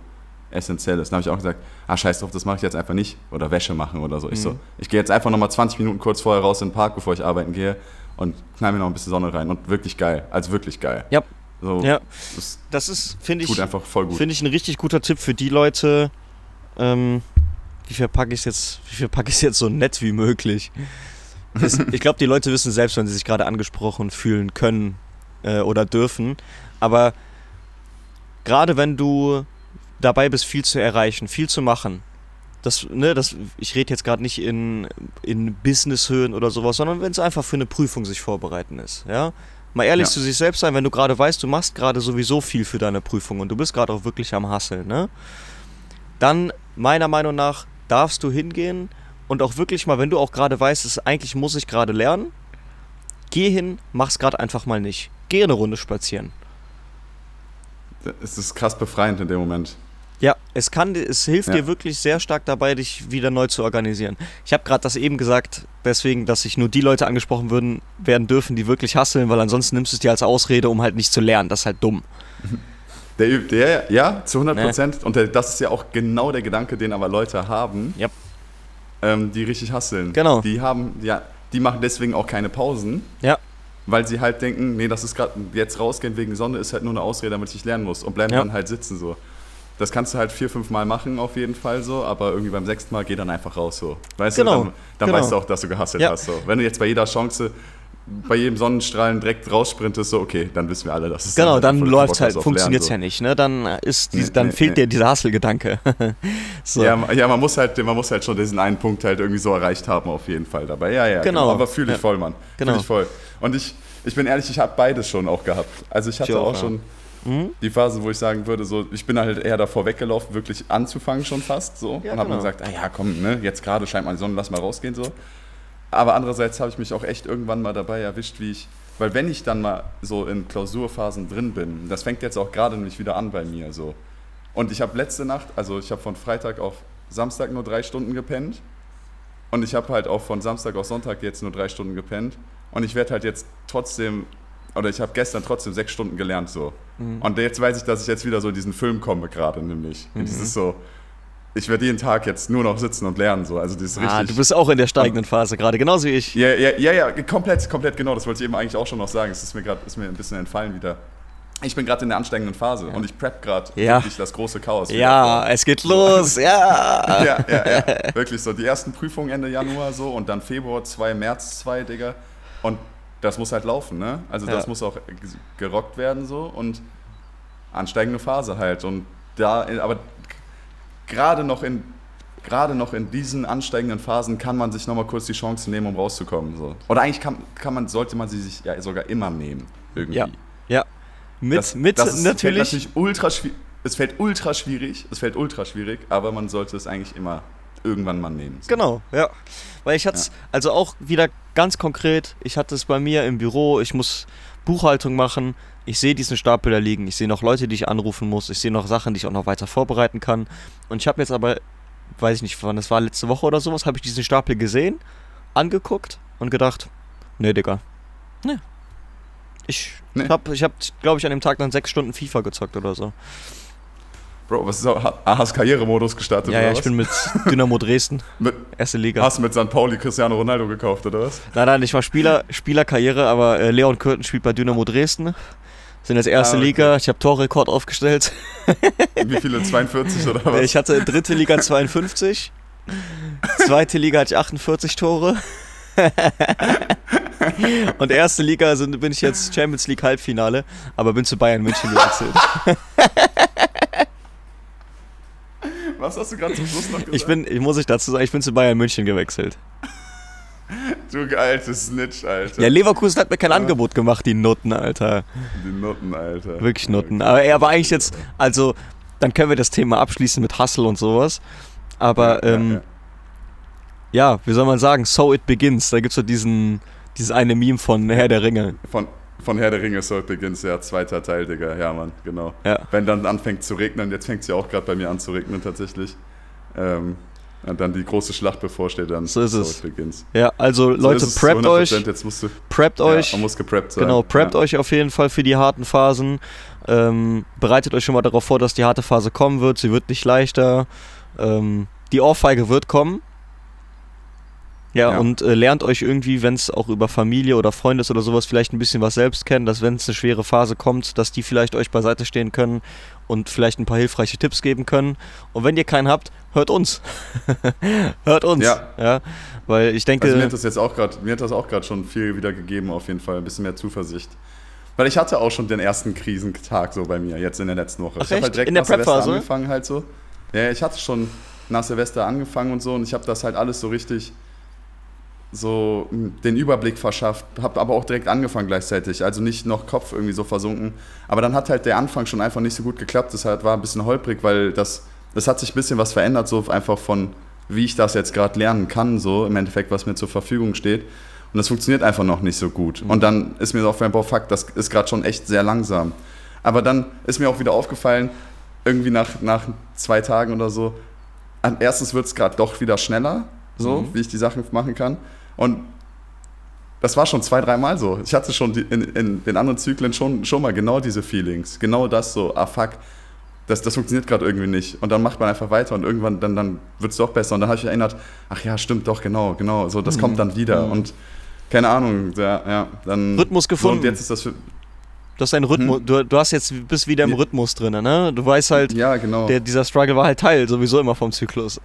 essentiell ist. Dann habe ich auch gesagt, ah scheiß drauf, das mache ich jetzt einfach nicht. Oder Wäsche machen oder so. Ich so, ich gehe jetzt einfach nochmal 20 Minuten kurz vorher raus in den Park, bevor ich arbeiten gehe und knall mir noch ein bisschen Sonne rein. Und wirklich geil. Also wirklich geil. Ja. So, Ja. Das Das ist, finde ich. Finde ich ein richtig guter Tipp für die Leute. Ähm, wie verpacke ich es jetzt, wie verpacke ich jetzt so nett wie möglich? Es, ich glaube, die Leute wissen selbst, wenn sie sich gerade angesprochen fühlen können äh, oder dürfen. Aber gerade wenn du dabei bist, viel zu erreichen, viel zu machen, das, ne, das, ich rede jetzt gerade nicht in, in Businesshöhen oder sowas, sondern wenn es einfach für eine Prüfung sich vorbereiten ist, ja. Mal ehrlich Ja. zu sich selbst sein, wenn du gerade weißt, du machst gerade sowieso viel für deine Prüfung und du bist gerade auch wirklich am Hasseln, ne? Dann, meiner Meinung nach, darfst du hingehen und auch wirklich mal, wenn du auch gerade weißt, es, eigentlich muss ich gerade lernen, geh hin, mach's gerade einfach mal nicht. Geh eine Runde spazieren. Es ist krass befreiend in dem Moment. Ja, es kann, es hilft Ja. dir wirklich sehr stark dabei, dich wieder neu zu organisieren. Ich habe gerade das eben gesagt, deswegen, dass sich nur die Leute angesprochen würden, werden dürfen, die wirklich hasseln, weil ansonsten nimmst du es dir als Ausrede, um halt nicht zu lernen. Das ist halt dumm. *laughs* Der, der, ja, zu 100 Prozent. Und der, das ist ja auch genau der Gedanke, den aber Leute haben, Yep. ähm, die richtig hasseln. Genau. Die haben, ja, die machen deswegen auch keine Pausen, Ja, weil sie halt denken, nee, das ist gerade jetzt rausgehen wegen Sonne ist halt nur eine Ausrede, damit ich lernen muss und bleiben Ja. dann halt sitzen so. Das kannst du halt vier, fünf Mal machen auf jeden Fall so, aber irgendwie beim sechsten Mal geh dann einfach raus so. Weißt Genau, du, dann, dann genau. weißt du auch, dass du gehasselt Ja. hast so. Wenn du jetzt bei jeder Chance, bei jedem Sonnenstrahlen direkt raussprintest, so okay, dann wissen wir alle, dass es genau, halt dann voll läuft halt, funktioniert es Lernen, ja nicht, ne? Dann ist die, Nee, dann nee, fehlt nee. dir dieser Hasselgedanke. so. *laughs* so. Ja, ja, man muss halt, man muss halt schon diesen einen Punkt halt irgendwie so erreicht haben auf jeden Fall dabei. Ja, ja, Genau. Aber fühle ich Ja. voll, Mann. Genau. Fühle ich voll. Und ich, ich bin ehrlich, ich habe beides schon auch gehabt. Also ich hatte Ich auch, auch, ja. schon Mhm. die Phase, wo ich sagen würde, so, ich bin halt eher davor weggelaufen, wirklich anzufangen schon fast so. Ja, und habe genau. mir gesagt, ah ja, komm, ne, jetzt gerade scheint mal die Sonne, lass mal rausgehen so. Aber andererseits habe ich mich auch echt irgendwann mal dabei erwischt, wie ich, weil wenn ich dann mal so in Klausurphasen drin bin, das fängt jetzt auch gerade nämlich wieder an bei mir so. Und ich habe letzte Nacht, also ich habe von Freitag auf Samstag nur drei Stunden gepennt. Und ich habe halt auch von Samstag auf Sonntag jetzt nur drei Stunden gepennt. Und ich werde halt jetzt trotzdem, oder ich habe gestern trotzdem sechs Stunden gelernt so. Mhm. Und jetzt weiß ich, dass ich jetzt wieder so in diesen Film komme gerade, nämlich. Mhm. dieses so, ich werde jeden Tag jetzt nur noch sitzen und lernen so. Also Ah, richtig... du bist auch in der steigenden Phase gerade, genauso wie ich. Ja, ja, ja, ja, komplett, komplett genau. Das wollte ich eben eigentlich auch schon noch sagen. Es ist mir gerade, ein bisschen entfallen wieder. Ich bin gerade in der ansteigenden Phase und ich prep gerade Ja. wirklich das große Chaos. Ja, es geht los, *laughs* ja. ja, ja, ja. Wirklich so. Die ersten Prüfungen Ende Januar so und dann Februar 2, März 2, Digga. Und das muss halt laufen, ne? Also das Ja. muss auch gerockt werden so und ansteigende Phase halt. Und da, aber gerade noch in gerade noch in diesen ansteigenden Phasen kann man sich nochmal kurz die Chance nehmen, um rauszukommen. So. Oder eigentlich kann, kann man, sollte man sie sich ja sogar immer nehmen. Irgendwie. Ja, ja. Mit, Das- mit das ist, Fällt natürlich. natürlich ultra. Es fällt ultra schwierig, es fällt ultra schwierig, aber man sollte es eigentlich immer irgendwann mal nehmen. So. Genau, ja. Weil ich hatte es, also auch wieder ganz konkret, ich hatte es bei mir im Büro, ich muss Buchhaltung machen, ich sehe diesen Stapel da liegen, ich sehe noch Leute, die ich anrufen muss, ich sehe noch Sachen, die ich auch noch weiter vorbereiten kann. Und ich habe jetzt aber, weiß ich nicht, wann das war, letzte Woche oder sowas, habe ich diesen Stapel gesehen, angeguckt und gedacht, nee, Digga, nee. Ich Nee. hab, ich hab, glaube ich, an dem Tag dann sechs Stunden FIFA gezockt oder so. Bro, was ist auch, hast Karrieremodus gestartet Ja, oder ja, ich was? bin mit Dynamo Dresden, *laughs* mit, erste Liga. hast mit St. Pauli Cristiano Ronaldo gekauft oder was? Nein, nein, ich war Spieler, Spielerkarriere, aber äh, Leon Kürten spielt bei Dynamo Dresden. Sind jetzt erste Ah, okay. Liga, ich habe Torrekord aufgestellt. *laughs* Wie viele? 42 oder was? Ich hatte dritte Liga 52, zweite Liga hatte ich 48 Tore. *laughs* Und erste Liga sind, bin ich jetzt Champions League Halbfinale, aber bin zu Bayern München gewechselt. Was hast du gerade zum Schluss noch gesagt? Ich bin, ich muss ich dazu sagen, ich bin zu Bayern München gewechselt. *laughs* Du altes Snitch, Alter. Ja, Leverkusen hat mir kein Angebot gemacht, die Nutten, Alter. Die Nutten, Alter. Wirklich Nutten. Aber er war eigentlich jetzt, also, dann können wir das Thema abschließen mit Hustle und sowas. Aber, Ja, ja, ähm, ja. ja, wie soll man sagen, so it begins. Da gibt's so diesen, dieses eine Meme von Herr der Ringe. Von, von Herr der Ringe Soul Begins, ja, zweiter Teil, Digga. Ja, Mann, genau. Ja. Wenn dann anfängt zu regnen, jetzt fängt es ja auch gerade bei mir an zu regnen tatsächlich. Ähm, und dann die große Schlacht bevorsteht, dann So ist es. Begins. Ja, also So Leute, preppt 100%, euch, Jetzt musst du, preppt euch. Ja, man muss gepreppt sein. Genau, preppt ja. euch auf jeden Fall für die harten Phasen. Ähm, bereitet euch schon mal darauf vor, dass die harte Phase kommen wird. Sie wird nicht leichter. Ähm, die Ohrfeige wird kommen. Ja, Ja. und äh, lernt euch irgendwie, wenn es auch über Familie oder Freunde ist oder sowas, vielleicht ein bisschen was selbst kennen, dass wenn es eine schwere Phase kommt, dass die vielleicht euch beiseite stehen können und vielleicht ein paar hilfreiche Tipps geben können. Und wenn ihr keinen habt, hört uns. *laughs* hört uns. Ja. ja. Weil ich denke. Also mir hat das jetzt auch gerade, mir hat das auch gerade schon viel wieder gegeben, auf jeden Fall. Ein bisschen mehr Zuversicht. Weil ich hatte auch schon den ersten Krisentag so bei mir, jetzt in der letzten Woche. Ach ich habe halt direkt In der nach Silvester angefangen halt so. Ja, ich hatte schon nach Silvester angefangen und so und ich habe das halt alles so richtig so den Überblick verschafft, habe aber auch direkt angefangen gleichzeitig, also nicht noch Kopf irgendwie so versunken. Aber dann hat halt der Anfang schon einfach nicht so gut geklappt, das halt war ein bisschen holprig, weil das, das hat sich ein bisschen was verändert, so einfach von, wie ich das jetzt gerade lernen kann, so im Endeffekt, was mir zur Verfügung steht. Und das funktioniert einfach noch nicht so gut. Und dann ist mir so aufgefallen, boah, fuck, das ist gerade schon echt sehr langsam. Aber dann ist mir auch wieder aufgefallen, irgendwie nach, nach zwei Tagen oder so, erstens wird es gerade doch wieder schneller, so, Mhm. wie ich die Sachen machen kann. Und das war schon zwei, dreimal so. Ich hatte schon in, in den anderen Zyklen schon, schon mal genau diese Feelings. Genau das so, ah fuck, das, das funktioniert gerade irgendwie nicht. Und dann macht man einfach weiter und irgendwann dann, dann wird es doch besser. Und dann habe ich mich erinnert, ach ja, stimmt doch, genau, genau. So, das kommt dann wieder. Und keine Ahnung, ja, ja dann. Rhythmus gefunden. So, und jetzt ist das für, Du hast einen Rhythmus, du, du hast jetzt, bist wieder im. Rhythmus drin, ne? Du weißt halt, ja, genau. der, dieser Struggle war halt Teil sowieso immer vom Zyklus.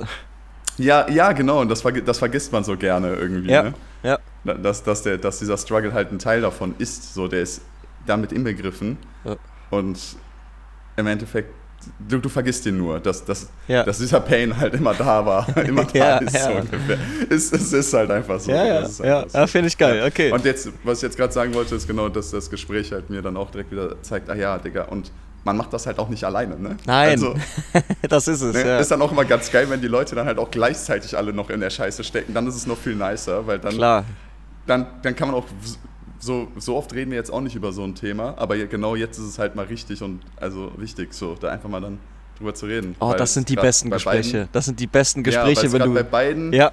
Ja, ja, genau. Und das, das vergisst man so gerne irgendwie. Ja, Ne? ja. Da- Dass, dass, der, dass dieser Struggle halt ein Teil davon ist. So, der ist damit inbegriffen. Ja. Und im Endeffekt, du, du vergisst ihn nur, dass, dass, Ja. dass dieser Pain halt immer da war. *laughs* immer da Ja, ist, so ungefähr. Es, es ist halt einfach so. Ja, ja, halt ja, so. ja finde ich geil, okay. Und jetzt, was ich jetzt gerade sagen wollte, ist genau, dass das Gespräch halt mir dann auch direkt wieder zeigt, ah ja, Digga, und man macht das halt auch nicht alleine, ne? Nein, Also, *laughs* das ist es, Ne? ja. Ist dann auch immer ganz geil, wenn die Leute dann halt auch gleichzeitig alle noch in der Scheiße stecken. Dann ist es noch viel nicer, weil dann, Klar. dann, dann kann man auch so, so oft reden wir jetzt auch nicht über so ein Thema, aber genau jetzt ist es halt mal richtig und also wichtig, so da einfach mal dann drüber zu reden. Oh, das sind die besten Gespräche. Beiden, das sind die besten ja, Gespräche, weil's wenn du. bei beiden Ja,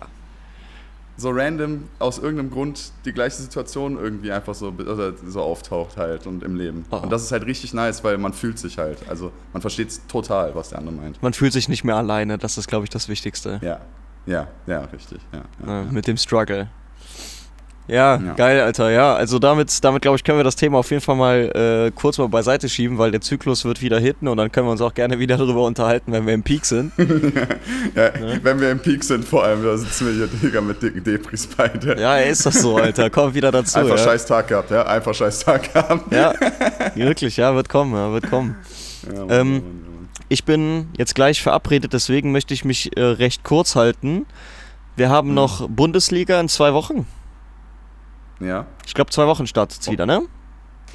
so random aus irgendeinem Grund die gleiche Situation irgendwie einfach so, also so auftaucht halt und im Leben. Oh. Und das ist halt richtig nice, weil man fühlt sich halt. Also man versteht total, was der andere meint. man fühlt sich nicht mehr alleine, das ist, glaube ich, das Wichtigste. Ja, ja, ja, richtig. Ja, ja, Ne, ja. Mit dem Struggle. Ja, Ja. geil, Alter. Ja, also damit, damit glaube ich, können wir das Thema auf jeden Fall mal äh, kurz mal beiseite schieben, weil der Zyklus wird wieder hitten und dann können wir uns auch gerne wieder darüber unterhalten, wenn wir im Peak sind. *laughs* Ja, Wenn wir im Peak sind, vor allem, da sitzen wir hier, Digga, mit dicken Depris beide. Ja, ist das so, Alter. Komm wieder dazu. Einfach ja. scheiß Tag gehabt, ja? Einfach scheiß Tag gehabt. Ja, *laughs* wirklich, ja, wird kommen, ja, wird kommen. Ja, Mann, Ähm, Mann, Mann, Ich bin jetzt gleich verabredet, deswegen möchte ich mich äh, recht kurz halten. Wir haben Mhm. noch Bundesliga in zwei Wochen. Ja, Ich glaube, zwei Wochen startet es Oh. wieder, ne?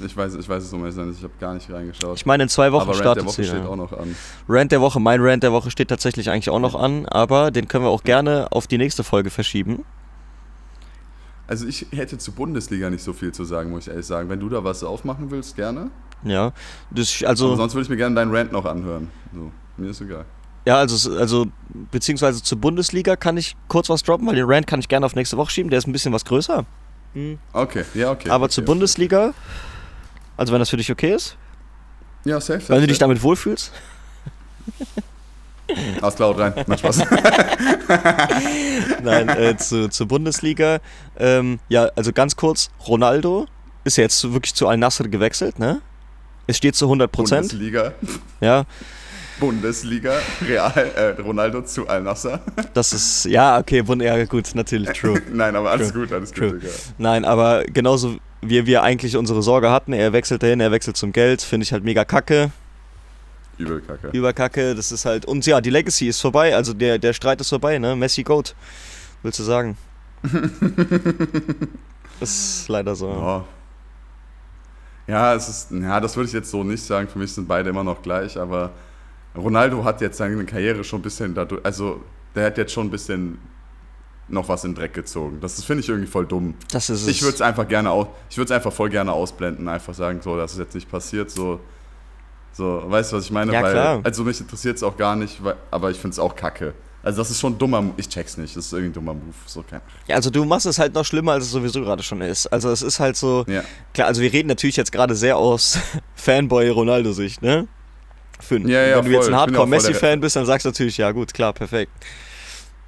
ich weiß, ich weiß es um ehrlich sein, ich habe gar nicht reingeschaut. Ich meine, in zwei Wochen aber Rant der startet es Woche steht wieder. auch noch an. Rant der Woche, mein Rant der Woche steht tatsächlich eigentlich auch noch an, aber den können wir auch gerne auf die nächste Folge verschieben. Also ich hätte zu Bundesliga nicht so viel zu sagen, muss ich ehrlich sagen. Wenn du da was aufmachen willst, gerne. Ja, das, Aber also, sonst würde ich mir gerne deinen Rant noch anhören. So, mir ist egal. ja, also, also, beziehungsweise zur Bundesliga kann ich kurz was droppen, weil den Rant kann ich gerne auf nächste Woche schieben, der ist ein bisschen was größer. Okay, ja, okay. aber okay, zur okay. Bundesliga, also wenn das für dich okay ist, Ja, safe, safe. wenn du dich damit wohlfühlst. *laughs* Klar, haut rein. Macht Spaß. *laughs* Nein, äh, zu, zur Bundesliga. Ähm, ja, also ganz kurz, Ronaldo ist ja jetzt wirklich zu Al-Nassr gewechselt, ne? Es steht zu 100 Prozent. Bundesliga. Ja, Bundesliga. Real. Äh, Ronaldo zu Al-Nasser. *laughs* das ist, ja, okay, ja gut, natürlich, true. *laughs* Nein, aber alles True. gut, alles True. gut. Digga. Nein, aber genauso wie wir eigentlich unsere Sorge hatten, er wechselt dahin, er wechselt zum Geld, finde ich halt mega kacke, Übel kacke. überkacke, das ist halt, und ja, die Legacy ist vorbei, also der, der Streit ist vorbei, ne? Messi Goat, willst du sagen? *laughs* ist leider so. Ja. Ja, es ist, ja, das würde ich jetzt so nicht sagen. Für mich sind beide immer noch gleich, aber Ronaldo hat jetzt seine Karriere schon ein bisschen dadurch, also der hat jetzt schon ein bisschen noch was in den Dreck gezogen. Das ist, finde ich irgendwie voll dumm. Das ist. Ich würde es einfach gerne aus, ich würde es einfach voll gerne ausblenden, einfach sagen, so, dass es jetzt nicht passiert, so, so, weißt du, was ich meine? Ja, weil, klar. Also mich interessiert es auch gar nicht, weil, aber ich finde es auch kacke. Also das ist schon ein dummer, ich check's nicht, das ist irgendwie ein dummer Move, so kein, Ja, also du machst es halt noch schlimmer, als es sowieso gerade schon ist. Also es ist halt so, ja. klar, also wir reden natürlich jetzt gerade sehr aus *laughs* Fanboy-Ronaldo-Sicht, ne? Für, Ja, ja, wenn du jetzt voll. ein ja voll der- Hardcore-Messi-Fan bist, dann sagst du natürlich, ja gut, klar, perfekt.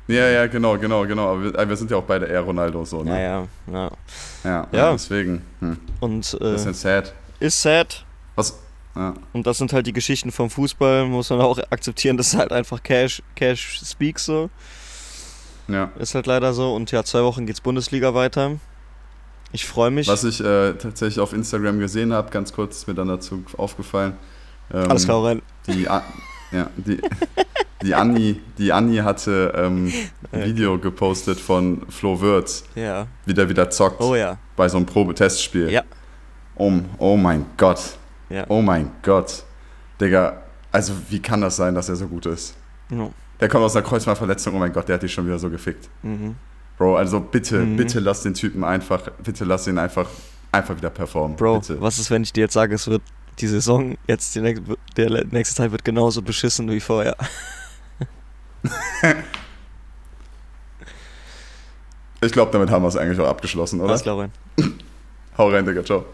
Ja, ja, genau, genau, genau. Aber wir, wir sind ja auch beide eher Ronaldo so, Ja, ne? ja, ja. Ja, Ja. deswegen. Hm. Und äh, Bisschen sad. ist sad. Was? Ja. Und das sind halt die Geschichten vom Fußball, muss man auch akzeptieren, das ist halt einfach Cash, Cash speaks so. ja. Ist halt leider so. Und ja, zwei Wochen geht's Bundesliga weiter. Ich freue mich. Was ich äh, tatsächlich auf Instagram gesehen habe, ganz kurz ist mir dann dazu aufgefallen. Ähm, Alles klar rein. Die, A- ja, die, die, Anni, die Anni hatte ähm, ein. Video gepostet von Flo Würz, Ja. wie der wieder zockt Oh ja. bei so einem Probetestspiel. Ja. Oh, oh mein Gott. Ja. Oh mein Gott. Digga, also wie kann das sein, dass er so gut ist? Ja. der kommt aus einer Kreuzbandverletzung, oh mein Gott, der hat dich schon wieder so gefickt. Mhm. Bro, also bitte, Mhm. bitte lass den Typen einfach, bitte lass ihn einfach, einfach wieder performen. Bro, bitte. was ist, wenn ich dir jetzt sage, es wird die Saison, jetzt die nächste, der nächste Teil wird genauso beschissen wie vorher. *laughs* Ich glaube, damit haben wir es eigentlich auch abgeschlossen, oder? Alles klar, Ryan. Hau rein, Digga, ciao.